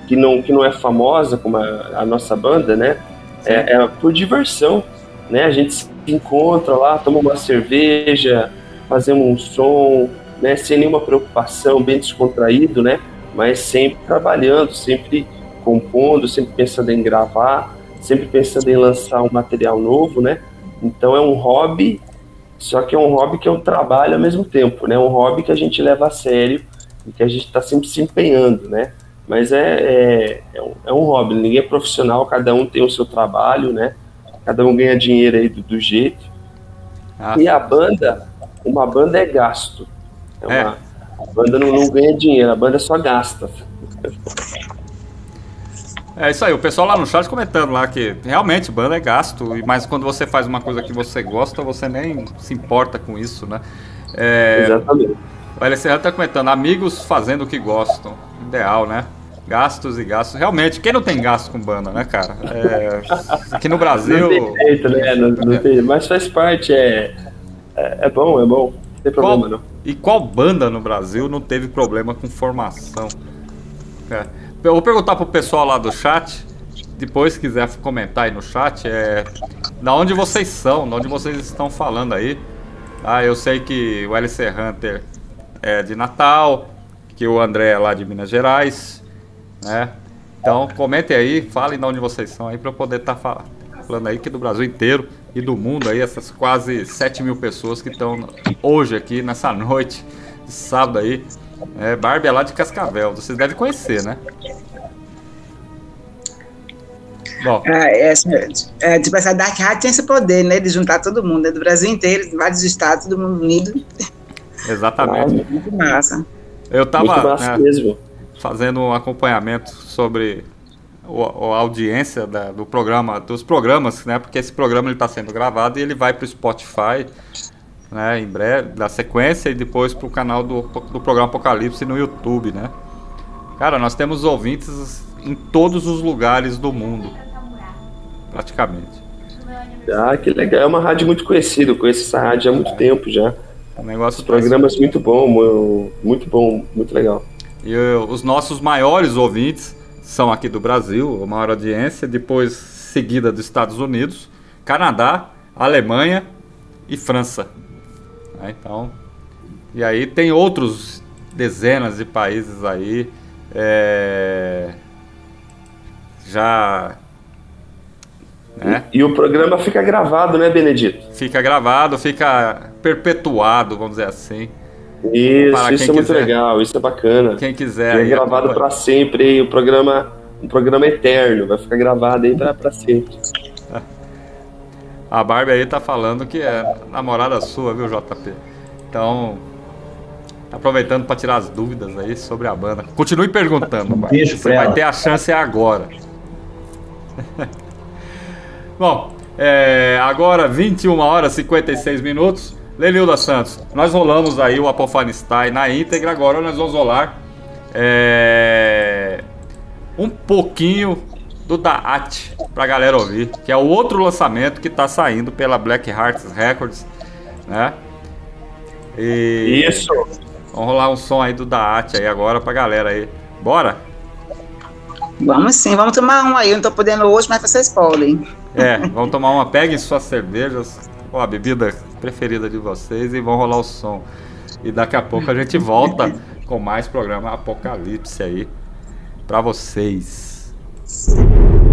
que não que não é famosa como a, a nossa banda, né? É, é por diversão, né? A gente se encontra lá, toma uma cerveja, fazemos um som, né? Sem nenhuma preocupação, bem descontraído, né? Mas sempre trabalhando, sempre compondo, sempre pensando em gravar, sempre pensando em lançar um material novo, né? Então é um hobby, só que é um hobby que é um trabalho ao mesmo tempo, né? Um hobby que a gente leva a sério e que a gente está sempre se empenhando, né? Mas é, é, é, um, é um hobby, ninguém é profissional, cada um tem o seu trabalho, né? Cada um ganha dinheiro aí do, do jeito. Ah, E a banda, uma banda é gasto. É É. uma- a banda não, não ganha dinheiro, a banda só gasta. É isso aí, o pessoal lá no chat comentando lá que realmente banda é gasto, e- mas quando você faz uma coisa que você gosta, você nem se importa com isso, né? É, Exatamente. o LCR tá comentando, amigos fazendo o que gostam. Ideal, né? Gastos e gastos. Realmente, quem não tem gasto com banda, né, cara? É, aqui no Brasil. Não tem jeito, né? Não, não tem, mas faz parte, é, é, é bom, é bom. Não tem Qual- problema, não. E qual banda no Brasil não teve problema com formação? É. Eu vou perguntar pro pessoal lá do chat, depois se quiser comentar aí no chat, é da onde vocês são, de onde vocês estão falando aí. Ah, eu sei que o LC Hunter é de Natal, que o André é lá de Minas Gerais, né? Então comentem aí, falem de onde vocês são aí para eu poder estar falando aí que do Brasil inteiro e do mundo aí, essas quase 7 mil pessoas que estão hoje aqui nessa noite de sábado aí. É, Barbie é lá de Cascavel, vocês devem conhecer, né? Bom, Ah, é, é, tipo, essa Dark Hat tem esse poder, né? De juntar todo mundo, né, do Brasil inteiro, de vários estados, todo mundo unido. exatamente. Muito massa. Eu tava mesmo. fazendo um acompanhamento sobre o- a audiência da- do programa, dos programas, né? Porque esse programa está sendo gravado e ele vai para o Spotify, né? Em breve, da sequência e depois para o canal do, do programa Apocalipse no YouTube, né? Cara, nós temos ouvintes em todos os lugares do mundo, praticamente. Ah, que legal. É uma rádio muito conhecida, eu conheço essa rádio há muito tempo já. Um negócio Os programas muito bom, mu- muito bom, muito legal. E eu- os nossos maiores ouvintes são aqui do Brasil, a maior audiência, depois seguida dos Estados Unidos, Canadá, Alemanha e França. Né, Então, e aí tem outros dezenas de países aí é, já né, E o programa fica gravado, né, Benedito? fica gravado, fica perpetuado, vamos dizer assim. Isso, Para isso quem é muito quiser. legal, isso é bacana. Quem quiser é gravado para sempre, o programa, um programa eterno, vai ficar gravado aí para sempre. A Barbie aí tá falando que é namorada sua, viu, JP? Então, tá aproveitando para tirar as dúvidas aí sobre a banda. Continue perguntando, Barbie. Você vai ela. ter a chance agora. Bom, é, agora 21 horas e 56 minutos. Lenilda Santos, nós rolamos aí o Apofanistai na íntegra, agora nós vamos rolar é, um pouquinho do Daat pra galera ouvir, que é o outro lançamento que tá saindo pela Black Hearts Records, né? E Isso. vamos rolar um som aí do Daat aí agora pra galera aí. Bora? Vamos sim, vamos tomar um aí. Eu não tô podendo hoje, mas vocês podem. É, vamos tomar uma. Peguem suas cervejas. Ó, a bebida preferida de vocês e vão rolar o som. E daqui a pouco a gente volta com mais programa Apocalipse aí para vocês. Dark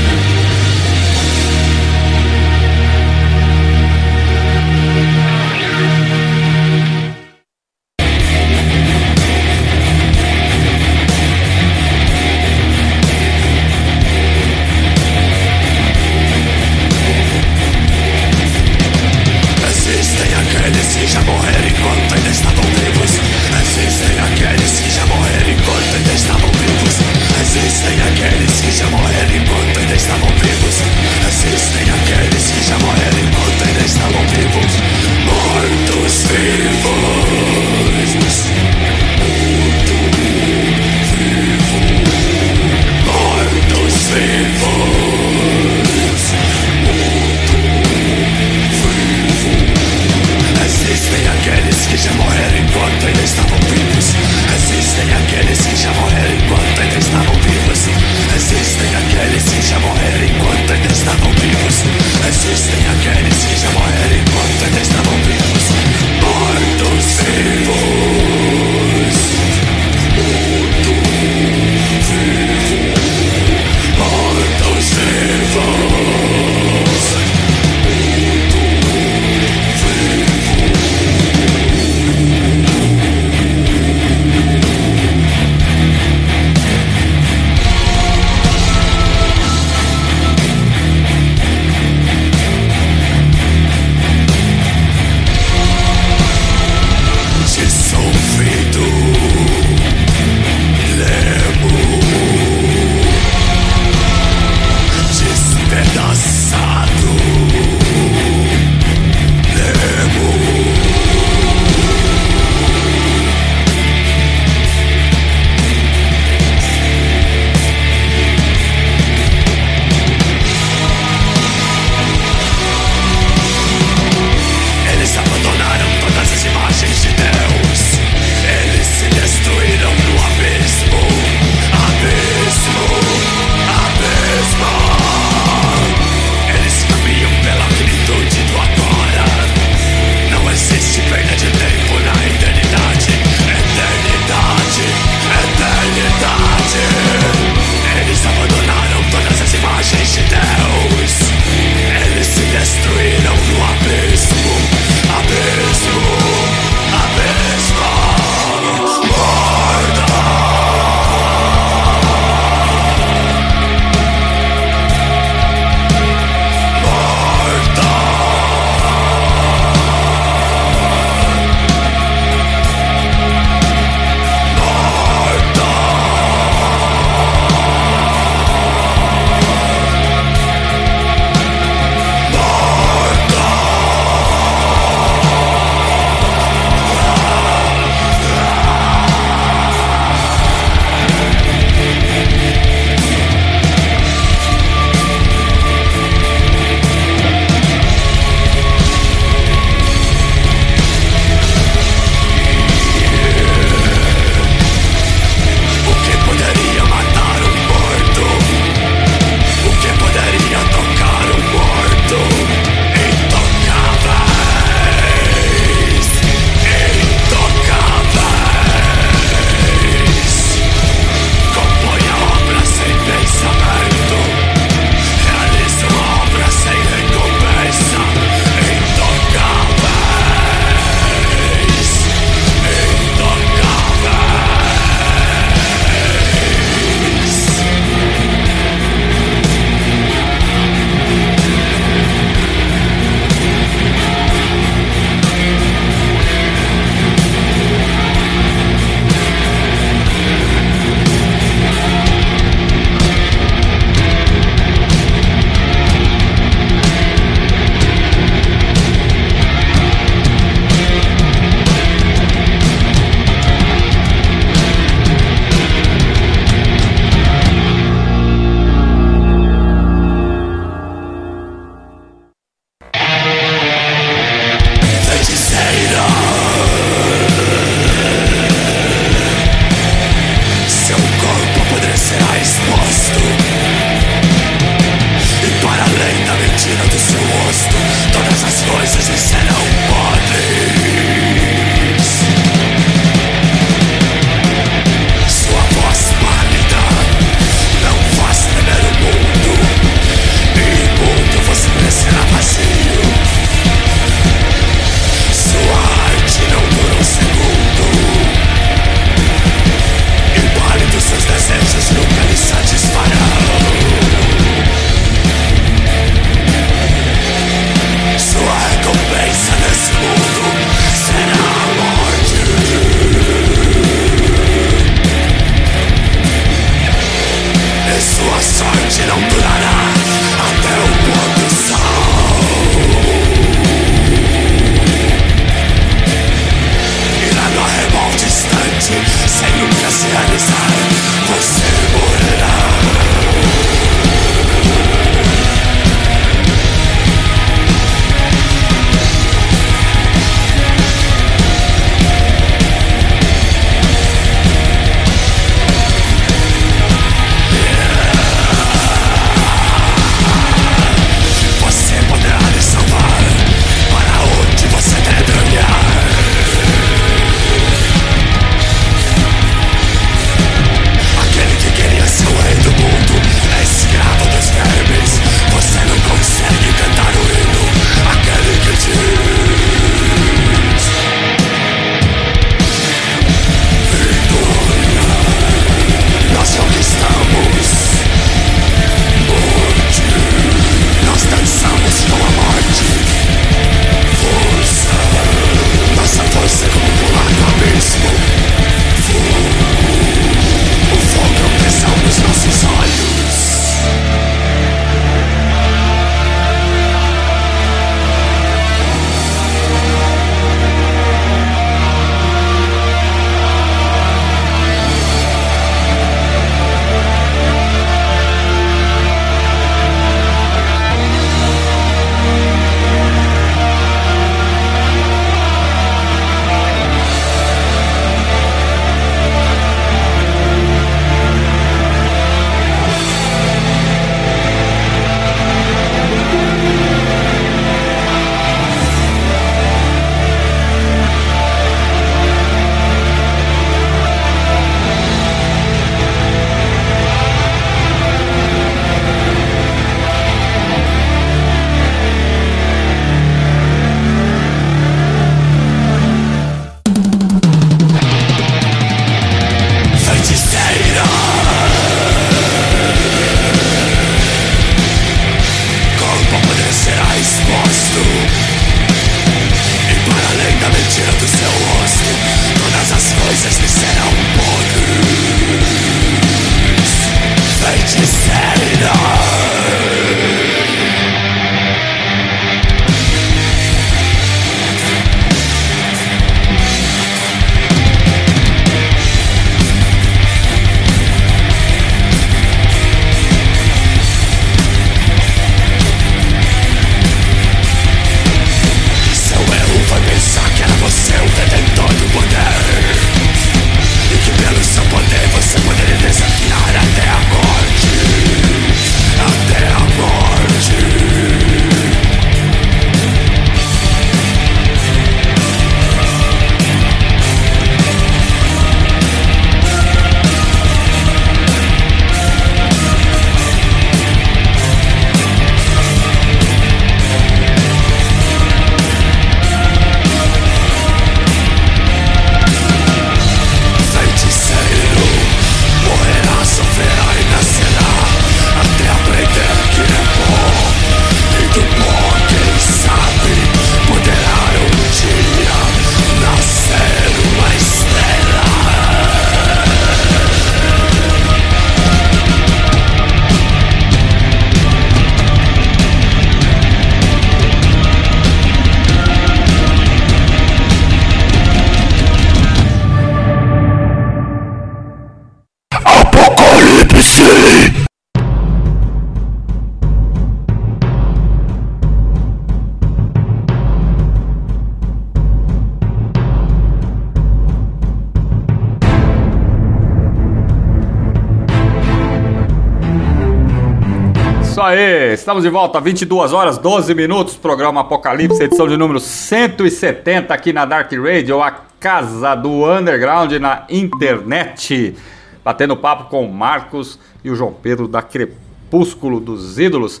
aí, estamos de volta, 22 horas 12 minutos, programa Apocalipse, edição de número 170 aqui na Dark Radio, a casa do underground na internet. Batendo papo com o Marcos e o João Pedro da Crepúsculo dos Ídolos.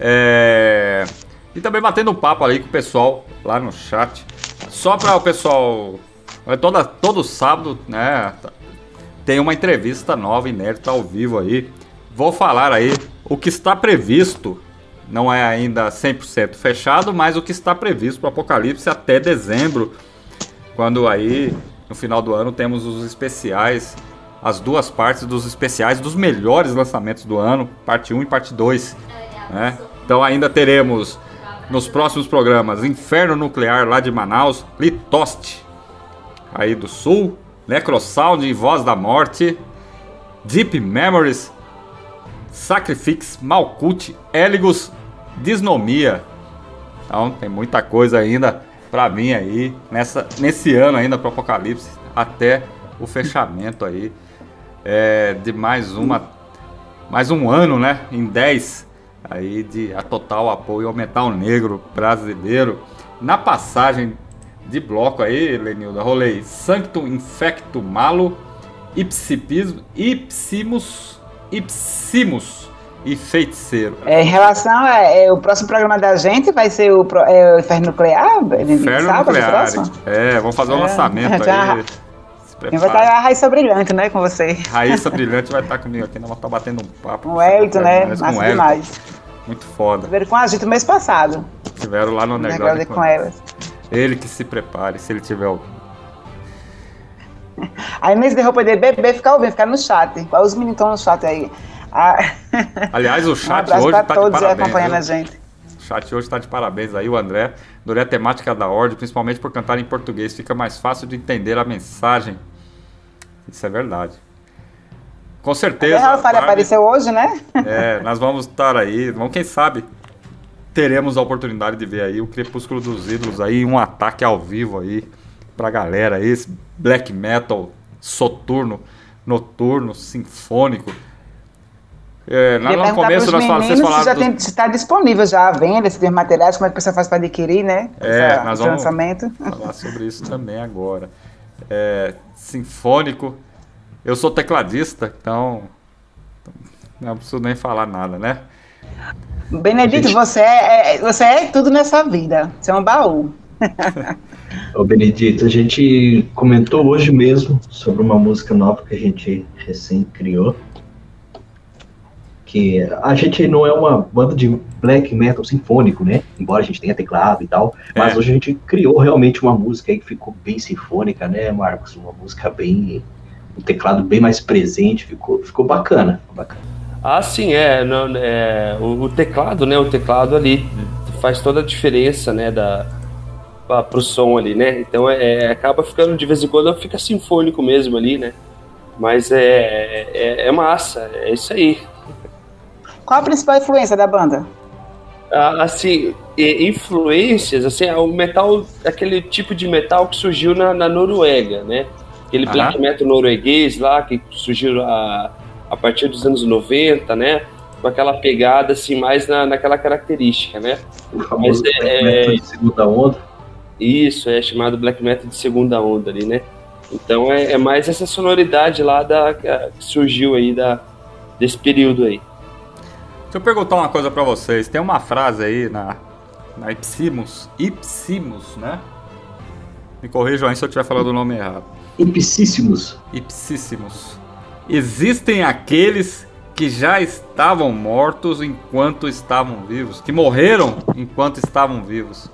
É... E também batendo papo ali com o pessoal lá no chat. Só para o pessoal. é Toda, todo sábado, né? Tem uma entrevista nova, inédita, ao vivo aí. Vou falar aí o que está previsto. Não é ainda 100% fechado, mas o que está previsto para o Apocalipse até dezembro. Quando aí, no final do ano, temos os especiais. As duas partes dos especiais dos melhores lançamentos do ano, parte 1 e parte 2. Né? Então ainda teremos nos próximos programas Inferno Nuclear lá de Manaus, Litoste aí do Sul, Necrosound e Voz da Morte, Deep Memories, Sacrifix, Malkuth, Eligos, Disnomia. Então tem muita coisa ainda para vir aí nessa, nesse ano ainda para Apocalipse até o fechamento aí é, de mais uma mais um ano, né? Em 10 aí de a total apoio ao metal negro brasileiro. Na passagem de bloco aí, Lenilda, rolei Sanctum Infecto Malo, Ipsipismo, Ipsimus, Ipsimus e Feiticeiro. É, em relação a é, o próximo programa da gente vai ser o, é, o Inferno Nuclear? Inferno sábado, Nuclear. É, vamos fazer um É, lançamento já- aí. Eu vou estar a Raíssa Brilhante, né, com você. Raíssa Brilhante vai estar comigo aqui, nós vamos estar batendo um papo. Com o Elton, né? Mas Massa com Elton. demais. Muito foda. Veio com a gente no mês passado. Tiveram lá no Negócio Underground. com elas. Ele que se prepare, se ele tiver o. Aí nesse de roupa de bebê, ficar ouvindo, ficar no chat. Os meninos estão no chat aí? Ah, Aliás, o um chat abraço hoje tá de todos aí parabéns. acompanhando viu? a gente. O chat hoje está de parabéns aí, o André. Adorei a temática da ordem, principalmente por cantar em português. Fica mais fácil de entender a mensagem. Isso é verdade. Com certeza. A Falha apareceu hoje, né? É, nós vamos estar aí. Vamos, quem sabe teremos a oportunidade de ver aí o Crepúsculo dos Ídolos aí, um ataque ao vivo aí pra galera aí, esse black metal soturno, noturno, sinfônico. É, lá no começo nós falamos, vocês meninos se já falaram tem, está disponível já a venda, se tem materiais, como é que o pessoal faz para adquirir, né? É, Essa- nós vamos lançamento. falar sobre isso também agora. É, sinfônico. Eu sou tecladista, então não preciso nem falar nada, né? Benedito, você é, é- você é tudo nessa vida. Você é um baú. Ô Benedito, a gente comentou hoje mesmo sobre uma música nova que a gente recém criou. Que a gente não é uma banda de black metal sinfônico, né? Embora a gente tenha teclado e tal. Mas É. hoje a gente criou realmente uma música aí que ficou bem sinfônica, né, Marcos? Uma música bem. Um teclado bem mais presente, ficou, ficou bacana. ficou bacana. Ah, sim, é, não, é, o, o teclado, né? O teclado ali faz toda a diferença, né? Da, pra, pro som ali, né? Então é, acaba ficando de vez em quando fica sinfônico mesmo ali, né? Mas é, é, é massa, é isso aí. Qual a principal influência da banda? Ah, assim, influências, assim, o metal, aquele tipo de metal que surgiu na, na Noruega, né? Aquele black metal norueguês lá, que surgiu a, a partir dos anos 90, né? Com aquela pegada, assim, mais na, naquela característica, né? O famoso Mas é- de segunda onda. Isso, é chamado black metal de segunda onda ali, né? Então é, é mais essa sonoridade lá da, que surgiu aí da, desse período aí. Deixa eu perguntar uma coisa pra vocês. Tem uma frase aí na, na Ipsimus, Ipsimus, né? Me corrijam aí se eu estiver falando o nome errado. Ipsíssimos. Ipsissimus. Existem aqueles que já estavam mortos enquanto estavam vivos, que morreram enquanto estavam vivos.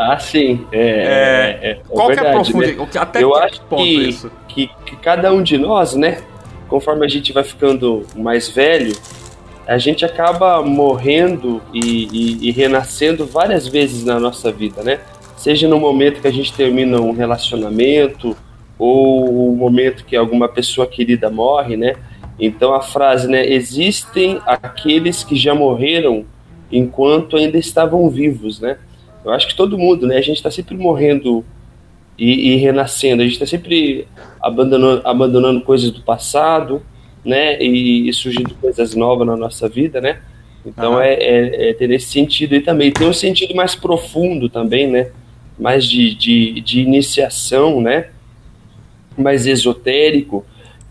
Ah, sim. É, É, é, é Qual que é a verdade, né? profundidade? que- Até Eu que acho ponto que, isso? que, que cada um de nós, né, conforme a gente vai ficando mais velho, a gente acaba morrendo e, e- e renascendo várias vezes na nossa vida, né? Seja no momento que a gente termina um relacionamento ou o momento que alguma pessoa querida morre, né? Então a frase, né, existem aqueles que já morreram enquanto ainda estavam vivos, né? Eu acho que todo mundo, né? A gente está sempre morrendo e, e renascendo. A gente está sempre abandonando, abandonando coisas do passado né? E, e surgindo coisas novas na nossa vida, né? Então Aham. é, é, é ter esse sentido aí também. Tem um sentido mais profundo também, né? Mais de, de, de iniciação, né? Mais esotérico,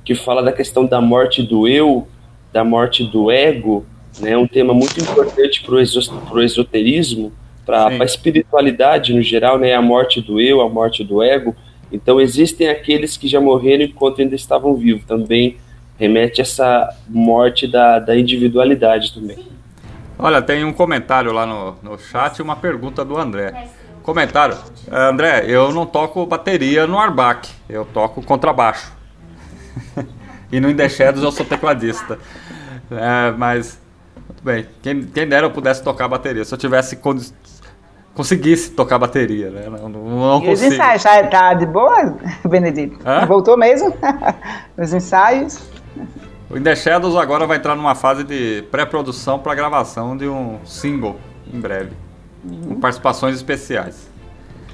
que fala da questão da morte do eu, da morte do ego, né? Um tema muito importante para o esoterismo, para a espiritualidade no geral, né? A morte do eu, a morte do ego. Então existem aqueles que já morreram enquanto ainda estavam vivos. Também remete a essa morte da, da individualidade também. Olha, tem um comentário lá no, no chat e uma pergunta do André. Comentário. "Eh, André, eu não toco bateria no Arbac, eu toco contrabaixo. e no In The Shadows eu sou tecladista. É, mas, muito bem. Quem, quem dera eu pudesse tocar bateria. Se eu tivesse conseguisse tocar bateria, né? Não, não, E os ensaios, tá, tá de boa, Benedito? Hã? Voltou mesmo? os ensaios? O In The Shadows agora vai entrar numa fase de pré-produção para gravação de um single em breve. Com participações especiais.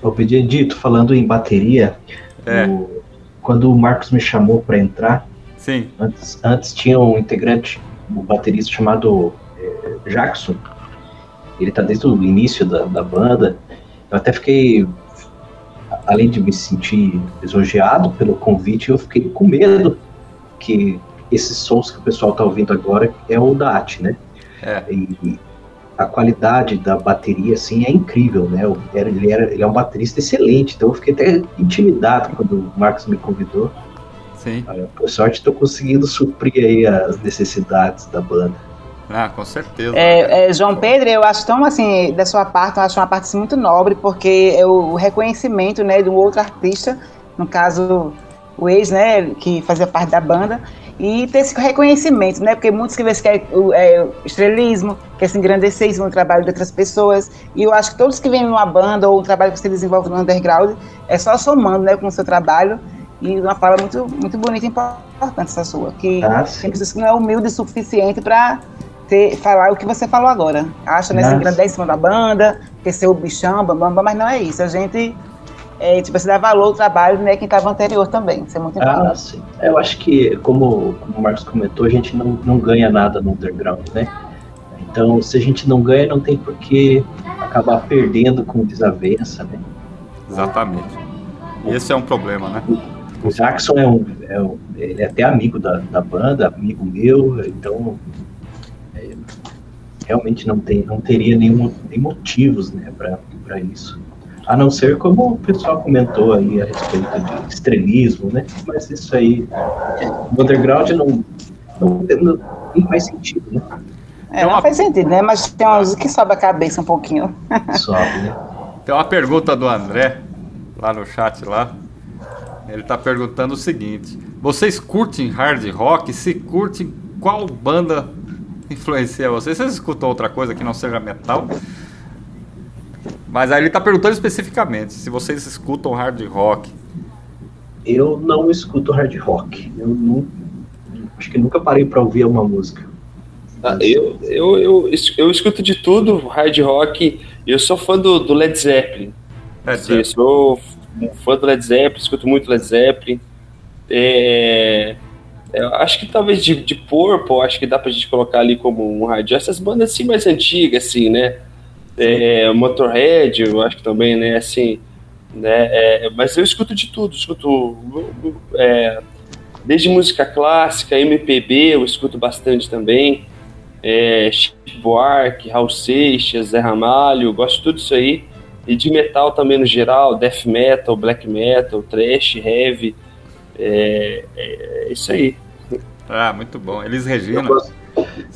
Ô, Benedito, falando em bateria, É. o- quando o Marcos me chamou para entrar, Sim. antes, antes tinha um integrante, um baterista chamado eh, Jackson. Ele tá desde o início da, da banda. Eu até fiquei, além de me sentir lisonjeado pelo convite, eu fiquei com medo que esses sons que o pessoal tá ouvindo agora é o da AT, né? É. E a qualidade da bateria, assim, é incrível, né? Ele, era, ele é um baterista excelente, então eu fiquei até intimidado quando o Marcos me convidou. Sim. Por sorte, estou conseguindo suprir aí as necessidades da banda. Ah, com certeza. É, é, João Pedro, eu acho tão assim, da sua parte, eu acho uma parte assim, muito nobre, porque é o reconhecimento né, de um outro artista, no caso, o ex, né, que fazia parte da banda, e ter esse reconhecimento, né, porque muitos que querem o é, o estrelismo, quer se engrandecer em cima do trabalho de outras pessoas, e eu acho que todos que vêm numa banda ou um trabalho que você desenvolve no underground, é só somando né, com o seu trabalho, e uma fala muito, muito bonita e importante essa sua, que Ah, tem pessoas que não é humilde o suficiente para ter, falar o que você falou agora. Acha, né, se Nossa. em cima da banda, quer ser o bichão, bambam, mas não é isso. A gente, é, tipo, você dá valor ao trabalho, né, quem estava anterior também. Isso é muito Ah, importante. sim. Eu acho que, como, como o Marcos comentou, a gente não, não ganha nada no underground, né? Então, se a gente não ganha, não tem por que acabar perdendo com desavença, né? Exatamente. E esse é um problema, né? O Jackson é um, é um- ele é até amigo da, da banda, amigo meu, então realmente não tem, não teria nenhum, nem motivos, né, para isso. A não ser como o pessoal comentou aí a respeito de estrelismo, né? Mas isso aí, no underground não, não, não, não faz sentido, né? É, não faz sentido, né? Mas tem uns que sobe a cabeça um pouquinho. Sobe, né? Tem uma pergunta do André, lá no chat lá. Ele tá perguntando o seguinte: Vocês curtem hard rock? Se curtem, qual banda influencia vocês? Vocês escutam outra coisa que não seja metal? Mas aí ele tá perguntando especificamente se vocês escutam hard rock. Eu não escuto hard rock. Eu não, acho que nunca parei para ouvir uma música. Ah, eu, eu, eu, eu escuto de tudo, hard rock. Eu sou fã do, do Led Zeppelin. Led Sim, eu sou fã do Led Zeppelin, escuto muito Led Zeppelin. É, eu acho que talvez de, de Purple, acho que dá pra gente colocar ali como um rock. Essas bandas assim mais antigas, assim, né? É, Motorhead, eu acho que também, né? Assim, né? É, mas eu escuto de tudo, escuto é, desde música clássica, MPB, eu escuto bastante também. É, Chico Buarque, Raul Seixas, Zé Ramalho, gosto de tudo isso aí. E de metal também no geral, death metal, black metal, thrash, heavy. É, é isso aí. Ah, muito bom. Elis Regina. Eu, gosto-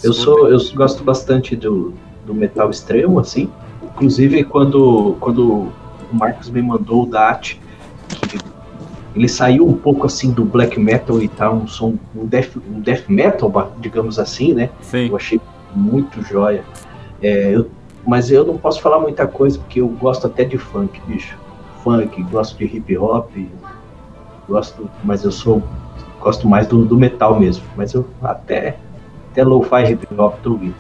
eu sou, eu gosto bastante do, do metal extremo, assim. Inclusive, quando, quando o Marcos me mandou o DAT, que ele saiu um pouco assim do black metal e tá um som, um death, um death metal, digamos assim, né? Sim. Eu achei muito joia. É, eu- mas eu não posso falar muita coisa, porque eu gosto até de funk, bicho. Funk, gosto de hip hop, gosto, mas eu sou gosto mais do, do metal mesmo. Mas eu até, até lo-fi hip hop tô ouvindo.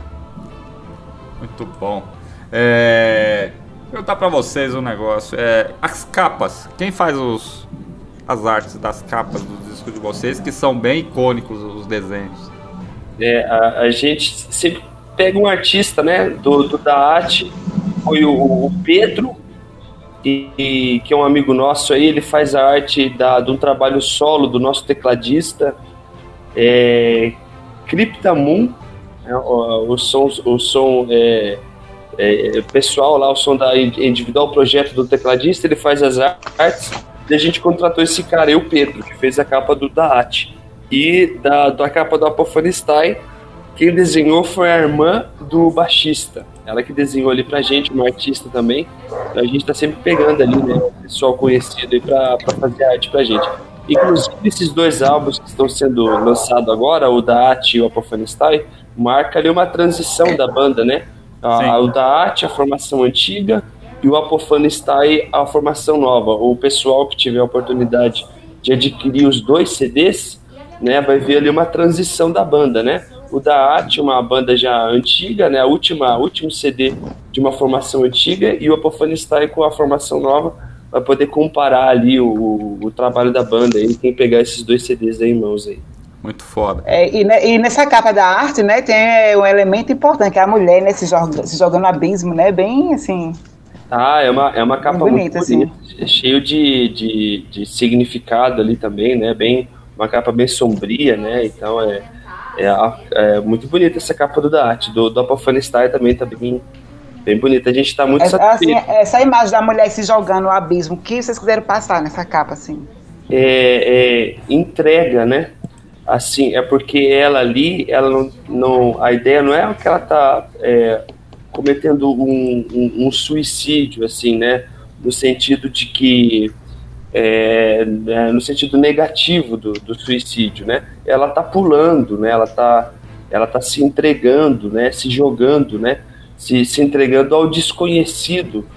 Muito bom. É... Vou perguntar pra vocês um negócio. É... As capas, quem faz os as artes das capas dos discos de vocês, que são bem icônicos os desenhos. É, a, a gente sempre pega um artista, né, do, do da arte, foi o, o Pedro, e, e, que é um amigo nosso aí, ele faz a arte da, de um trabalho solo do nosso tecladista, é, é, o, som, o som é, é, pessoal lá, o som da individual projeto do tecladista, ele faz as artes, e a gente contratou esse cara, eu, Pedro, que fez a capa do Daat. E da, da capa do Apophonstein, quem desenhou foi a irmã do baixista. Ela que desenhou ali pra gente, uma artista também. Então a gente tá sempre pegando ali, né, o pessoal conhecido aí pra, pra fazer arte pra gente. Inclusive, esses dois álbuns que estão sendo lançados agora, o Daat e o Apophonstein, marca ali uma transição da banda, né? A, o Daat, a formação antiga, e o Apophonstein, a formação nova. O pessoal que tiver a oportunidade de adquirir os dois CDs, né, vai ver ali uma transição da banda, né? O da Arte, uma banda já antiga, né? A última, último CD de uma formação antiga e o Apophonstein com a formação nova vai poder comparar ali o, o, o trabalho da banda e quem pegar esses dois CDs aí em mãos aí. Muito foda. É, e, e, nessa capa da arte, né, tem um elemento importante, que é a mulher, né, se, joga, se jogando abismo, né, bem assim... Ah, é uma, é uma capa bonita, muito bonita, assim. É cheio de, de, de significado ali também, né, bem uma capa bem sombria, né? Então é, é, é muito bonita essa capa do da arte. Do, do Apophonstein também tá bem, bem bonita. A gente tá muito é, assim, Essa imagem da mulher se jogando no abismo, o que vocês quiseram passar nessa capa, assim? É, é, entrega, né? Assim, é porque ela ali, ela não, não a ideia não é que ela tá é, cometendo um, um, um suicídio, assim, né? No sentido de que é, é, no sentido negativo do, do, suicídio, né? Ela tá pulando, né? Ela tá, ela tá se entregando, né? Se jogando, né? Se, se entregando ao desconhecido,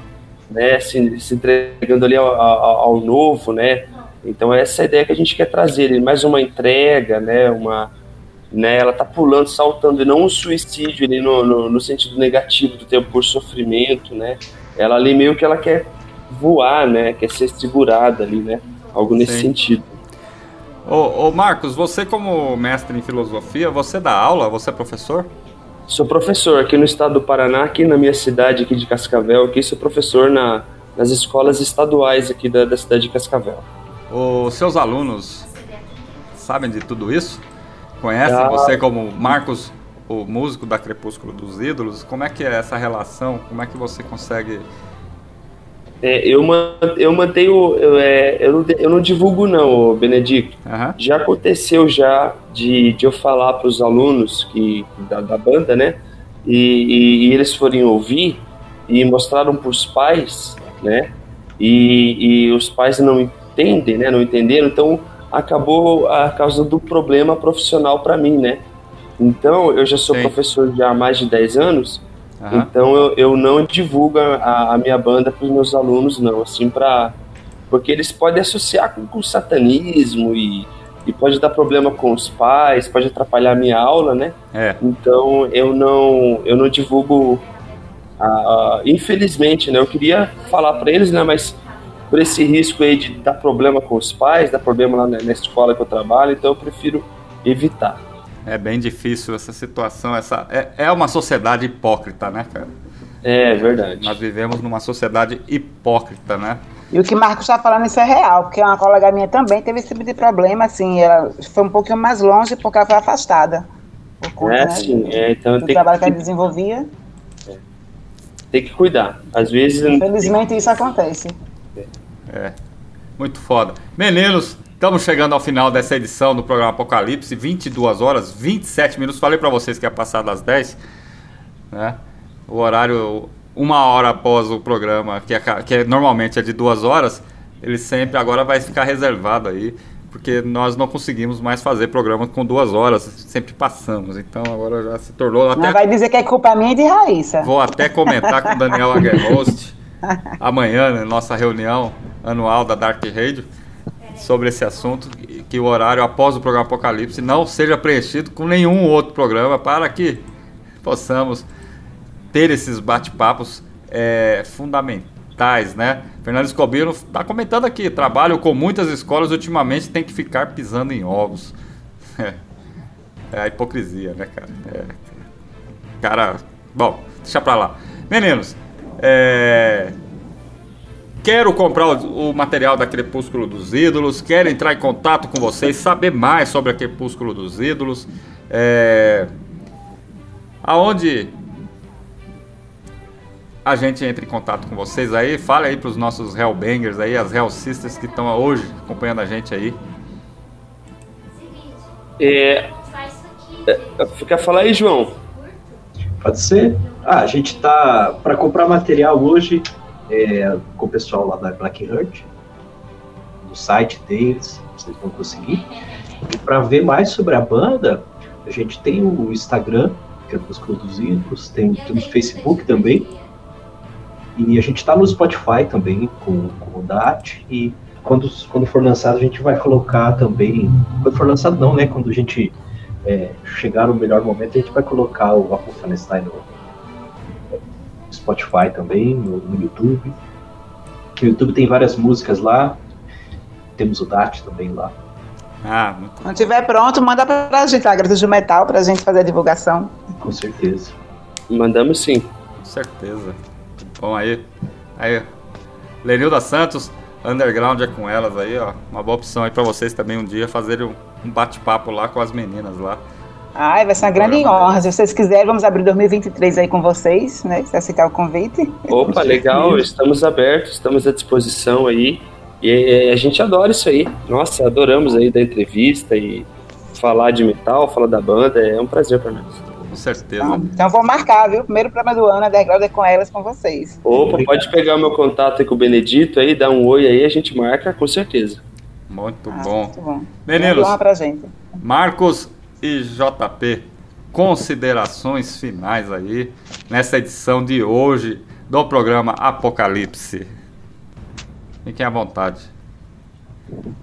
né? Se, se entregando ali ao, ao, ao, novo, né? Então essa é a ideia que a gente quer trazer, mais uma entrega, né? Uma, né? Ela tá pulando, saltando, e não um suicídio ali no, no, no sentido negativo do tempo por sofrimento, né? Ela ali meio que ela quer voar, né? Quer ser segurada ali, né? Algo nesse Sim. sentido. Ô, ô, Marcos, você como mestre em filosofia, você dá aula? Você é professor? Sou professor aqui no estado do Paraná, aqui na minha cidade aqui de Cascavel, aqui sou professor na, nas escolas estaduais aqui da, da cidade de Cascavel. Os seus alunos sabem de tudo isso? Conhecem ah, você como Marcos, o músico da Crepúsculo dos Ídolos? Como é que é essa relação? Como é que você consegue é, eu, eu mantenho. Eu, é, eu, não, eu não divulgo, não, Benedicto. Uhum. Já aconteceu já de, de eu falar para os alunos que, da, da banda, né? E, e, e, eles forem ouvir e mostraram para os pais, né? E, e os pais não entendem, né? Não entenderam, então acabou a causa do problema profissional para mim, né? Então, eu já sou Sim. professor já há mais de 10 anos Uhum. Então eu, eu não divulgo a, a minha banda para os meus alunos, não, assim, para porque eles podem associar com, com satanismo e, e pode dar problema com os pais, pode atrapalhar a minha aula, né? É. Então eu não eu não divulgo, a, a, infelizmente, né? Eu queria falar para eles, né? Mas por esse risco aí de dar problema com os pais, dar problema lá na, na escola que eu trabalho, então eu prefiro evitar. É bem difícil essa situação. Essa, é, é uma sociedade hipócrita, né, cara? É verdade. Nós vivemos numa sociedade hipócrita, né? E o que o Marcos está falando, isso é real, porque uma colega minha também teve esse tipo de problema, assim, ela foi um pouquinho mais longe porque ela foi afastada. Por conta, é, né, sim, é, então do trabalho que... que ela desenvolvia. É. Tem que cuidar. Às vezes. Infelizmente isso acontece. É. Muito foda. Meninos, Estamos chegando ao final dessa edição do programa Apocalipse, 22 horas, 27 minutos. Falei para vocês que ia passar das 10, né? O horário, uma hora após o programa, que, é, que é, normalmente é de duas horas, ele sempre agora vai ficar reservado aí, porque nós não conseguimos mais fazer programa com duas horas, sempre passamos. Então agora já se tornou. Até... Não vai dizer que é culpa minha de Raíssa. Vou até comentar com o Daniel Aguerhost amanhã, na nossa reunião anual da Dark Radio sobre esse assunto, que o horário após o programa Apocalipse não seja preenchido com nenhum outro programa para que possamos ter esses bate-papos é, fundamentais né? Fernando Escobino está comentando aqui, trabalho com muitas escolas ultimamente tem que ficar pisando em ovos. É, a hipocrisia, né, cara? É, cara, bom, deixa pra lá. Meninos, é, Quero comprar o, o, material da Crepúsculo dos Ídolos, quero entrar em contato com vocês, saber mais sobre a Crepúsculo dos Ídolos. É... Aonde a gente entra em contato com vocês aí? Fale aí para os nossos Hellbangers aí, as Hell Sisters que estão hoje acompanhando a gente aí. É... é quer falar aí, João? Pode ser. Ah, a gente tá para comprar material hoje é, com o pessoal lá da Black Heart, no site deles, vocês vão conseguir. E para ver mais sobre a banda, a gente tem o Instagram, que é Crepúsculo dos Ídolos, tem, tem o Facebook também. E a gente está no Spotify também com, com o DAT. E quando, quando for lançado, a gente vai colocar também. Quando for lançado, não, né? Quando a gente é, chegar no melhor momento, a gente vai colocar o Apofenstein no, Spotify também, no, no YouTube. No YouTube tem várias músicas lá. Temos o DAT também lá. Ah, muito Quando tiver pronto, manda pra gente a Gratuito de Metal pra gente fazer a divulgação. Com certeza. Mandamos sim. Com certeza. Bom aí. Aí, Lenilda Santos, Underground é com elas aí, ó. Uma boa opção aí pra vocês também um dia fazerem um bate-papo lá com as meninas lá. Ai, vai ser uma grande honra. Se vocês quiserem, vamos abrir 2023 aí com vocês, né? Se aceitar o convite. Opa, legal. Estamos abertos, estamos à disposição aí. E a gente adora isso aí. Nossa, adoramos aí da entrevista e falar de metal, falar da banda. É um prazer para nós. Com certeza. Então, então vou marcar, viu? Primeiro programa do ano, a Underground é com elas, com vocês. Opa, pode pegar o meu contato aí com o Benedito aí, dar um oi aí, a gente marca, com certeza. Muito ah, bom. Muito bom. Meninos, pra gente. Marcos e JP, considerações finais aí nessa edição de hoje do programa Apocalipse. Fiquem à vontade.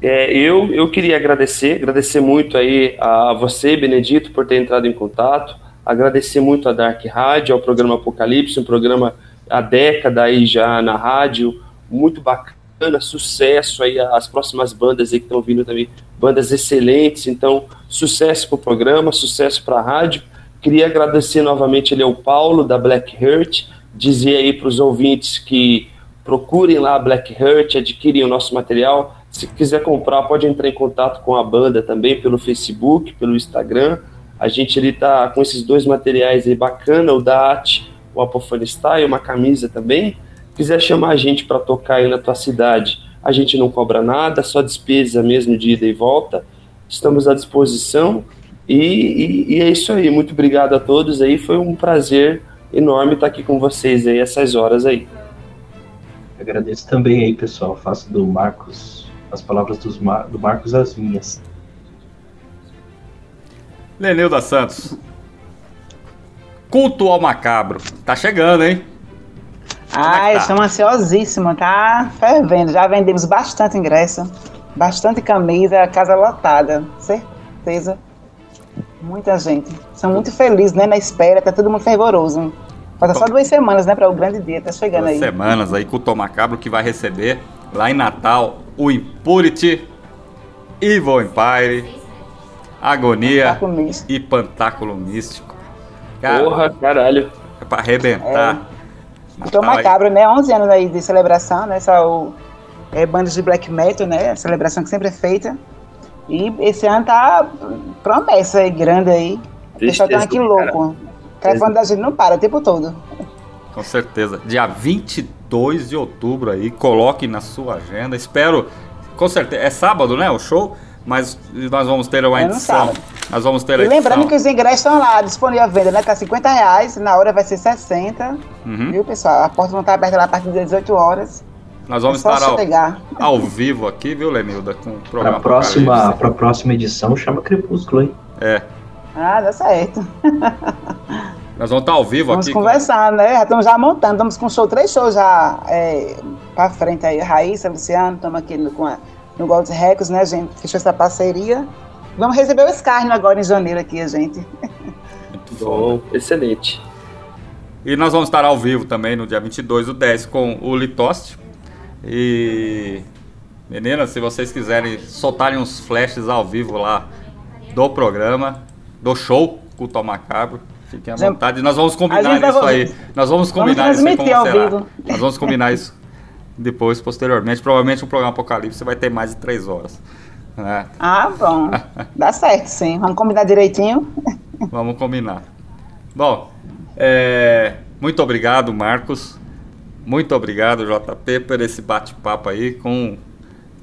É, eu, eu queria agradecer, agradecer muito aí a você, Benedito, por ter entrado em contato, agradecer muito a Dark Rádio, ao programa Apocalipse, um programa há década aí já na rádio, muito bacana sucesso aí as próximas bandas aí que estão vindo também, bandas excelentes, então sucesso para o programa, sucesso para a rádio. Queria agradecer novamente ele ao Paulo da Black Hurt, dizer aí para os ouvintes que procurem lá a Black Hurt, adquirem o nosso material. Se quiser comprar, pode entrar em contato com a banda também pelo Facebook, pelo Instagram. A gente ele tá com esses dois materiais aí bacana, o DAT, o Apofone Style, uma camisa também quiser chamar a gente para tocar aí na tua cidade, a gente não cobra nada, só despesa mesmo de ida e volta. Estamos à disposição e, e, e, é isso aí. Muito obrigado a todos aí. Foi um prazer enorme estar aqui com vocês aí essas horas aí. Agradeço também aí, pessoal. Faço do Marcos as palavras dos Mar, do Marcos as minhas. Lenilda Santos. Culto ao macabro. Tá chegando, hein? Ai, é tá? estamos ansiosíssimos, tá fervendo. Já vendemos bastante ingresso, bastante camisa, casa lotada, certeza. Muita gente. São muito felizes, né? Na espera, tá todo mundo fervoroso. Falta só duas semanas, né? Para o grande dia, tá chegando duas aí. Duas semanas aí com o Tomacabro que vai receber lá em Natal o Impurity, Evil Empire, Agonia Pantáculo e Pantáculo Místico. Cara, Porra, caralho. É pra arrebentar. É. Então, Macabro, né? 11 anos aí de celebração, né? Só é, bandas de black metal, né? A celebração que sempre é feita. E esse ano tá promessa aí, grande aí. O pessoal tá aqui louco. O telefone da gente não para o tempo todo. Com certeza. Dia 22 de outubro aí, coloque na sua agenda. Espero, com certeza, é sábado, né? O show? mas nós vamos ter uma é edição. Nós vamos ter a e lembrando que os ingressos estão lá disponíveis à venda, né? Tá 50 reais, na hora vai ser 60. Uhum. Viu, pessoal? A porta não tá aberta lá a partir das 18 horas. Nós vamos é estar ao, ao, vivo aqui, viu, Lenilda? Com o programa. Pra próxima, pra próxima edição chama Crepúsculo, hein? É. Ah, dá certo. Nós vamos estar ao vivo vamos aqui. Vamos conversar, com... né? Já estamos já montando, estamos com show, três shows já é, pra frente aí. Raíssa, Luciano, estamos aqui no, com a no Gold Records, né, gente? Fechou essa parceria. Vamos receber o Scarno agora em janeiro aqui, a gente. Muito bom, excelente. E nós vamos estar ao vivo também no dia 22 do 10 com o Litoste. E meninas, se vocês quiserem soltarem uns flashes ao vivo lá do programa, do show Culto ao Macabro, fiquem à vontade. Nós vamos combinar isso aí. Nós vamos combinar isso aí como será. Nós vamos combinar isso depois, posteriormente. Provavelmente o programa Apocalipse vai ter mais de três horas. Né? Ah, bom. Dá certo, sim. Vamos combinar direitinho. Vamos combinar. Bom, é, muito obrigado, Marcos. Muito obrigado, JP, por esse bate-papo aí, com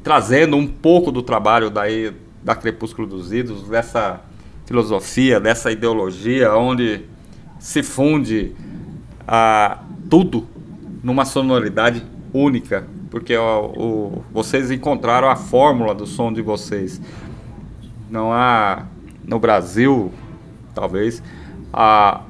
trazendo um pouco do trabalho daí da Crepúsculo dos Ídolos, dessa filosofia, dessa ideologia, onde se funde a, tudo numa sonoridade única, porque o, vocês encontraram a fórmula do som de vocês. Não há no Brasil, talvez, há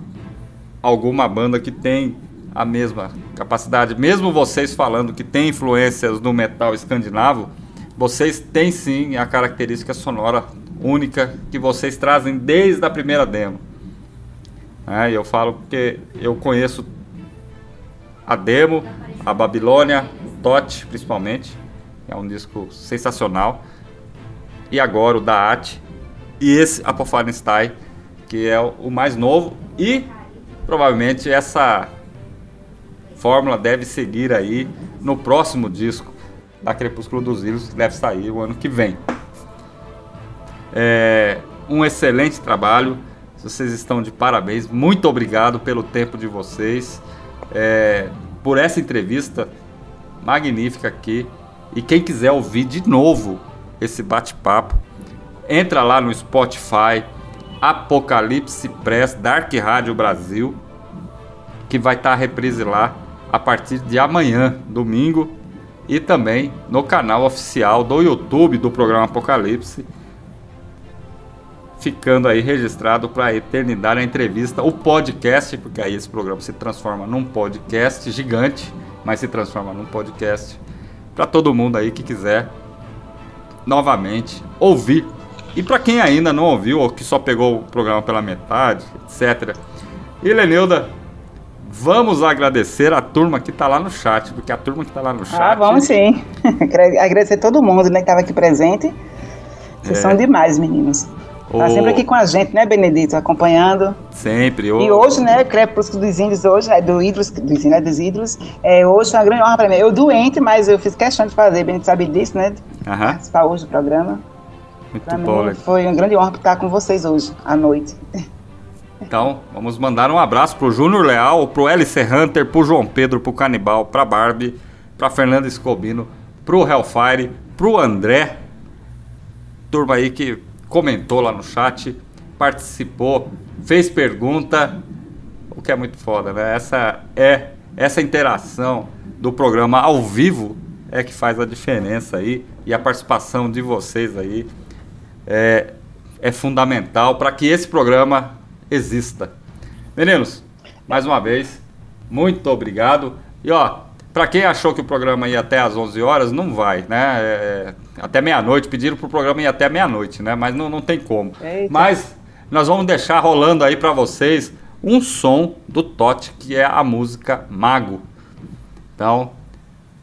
alguma banda que tem a mesma capacidade. Mesmo vocês falando que tem influências do metal escandinavo, vocês têm sim a característica sonora única que vocês trazem desde a primeira demo. É, eu falo porque eu conheço a demo, a Babilônia, Tote principalmente, é um disco sensacional. E agora o Daat e esse Apophalenstein, que é o mais novo. E provavelmente essa fórmula deve seguir aí no próximo disco da Crepúsculo dos Ilhos, que deve sair o ano que vem. É um excelente trabalho, vocês estão de parabéns, muito obrigado pelo tempo de vocês, é, por essa entrevista magnífica aqui. E quem quiser ouvir de novo esse bate-papo, entra lá no Spotify, Apocalipse Press, Dark Rádio Brasil, que vai estar tá a reprise lá a partir de amanhã, domingo, e também no canal oficial do YouTube do programa Apocalipse, ficando aí registrado para a eternidade a entrevista, o podcast, porque aí esse programa se transforma num podcast gigante, mas se transforma num podcast para todo mundo aí que quiser novamente ouvir e para quem ainda não ouviu ou que só pegou o programa pela metade, etc. E Lenilda, vamos agradecer a turma que está lá no chat, porque a turma que está lá no chat. Ah, vamos sim. agradecer todo mundo né, que estava aqui presente. Vocês é. são demais, meninos. Tá sempre aqui com a gente, né, Benedito? Acompanhando. Sempre. E hoje, né, Crepúsculo dos Índios, hoje, é do Ídolos, dos, né, dos Ídolos, é, hoje foi uma grande honra para mim. Eu doente, mas eu fiz questão de fazer, Benedito sabe disso, né? Aham. Participar hoje do programa. Muito pra bom, mim, Foi uma grande honra estar com vocês hoje, à noite. Então, vamos mandar um abraço pro Júnior Leal, pro LC Hunter, pro João Pedro, pro Canibal, pra Barbie, pra Fernanda Escobino, pro Hellfire, pro André. Turma aí que comentou lá no chat, participou, fez pergunta, o que é muito foda, né? Essa é essa interação do programa ao vivo é que faz a diferença aí e a participação de vocês aí é, é fundamental para que esse programa exista. Meninos, mais uma vez, muito obrigado. E ó, para quem achou que o programa ia até às 11 horas, não vai, né? É, até meia-noite, pediram para o programa ir até meia-noite, né? Mas não, não tem como. Eita. Mas nós vamos deixar rolando aí para vocês um som do Tote, que é a música Mago. Então,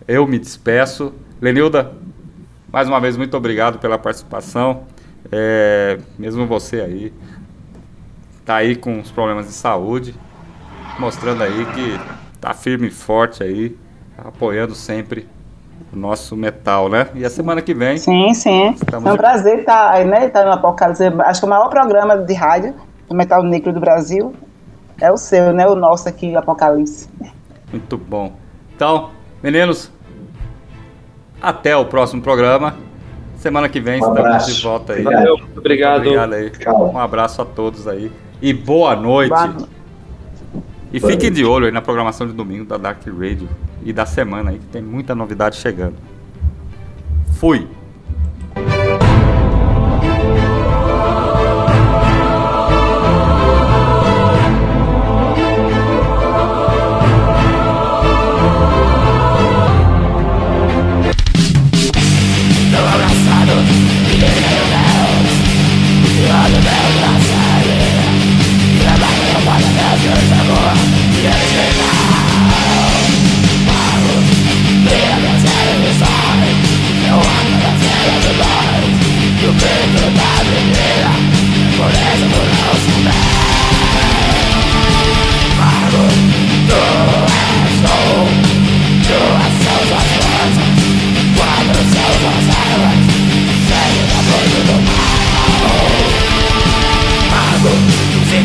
eu me despeço. Lenilda, mais uma vez, muito obrigado pela participação. É, mesmo você aí, tá aí com os problemas de saúde, mostrando aí que tá firme e forte aí, apoiando sempre nosso metal, né? E a semana que vem. Sim, sim. É um prazer estar tá, né, tá no Apocalipse. Acho que o maior programa de rádio do Metal Negro do Brasil é o seu, né? O nosso aqui, Apocalipse. Muito bom. Então, meninos, até o próximo programa. Semana que vem um estamos de volta aí. Valeu, muito obrigado. obrigado aí. Um abraço a todos aí. E boa noite. Boa. E fiquem de olho aí na programação de domingo da Dark Radio e da semana aí, que tem muita novidade chegando. Fui!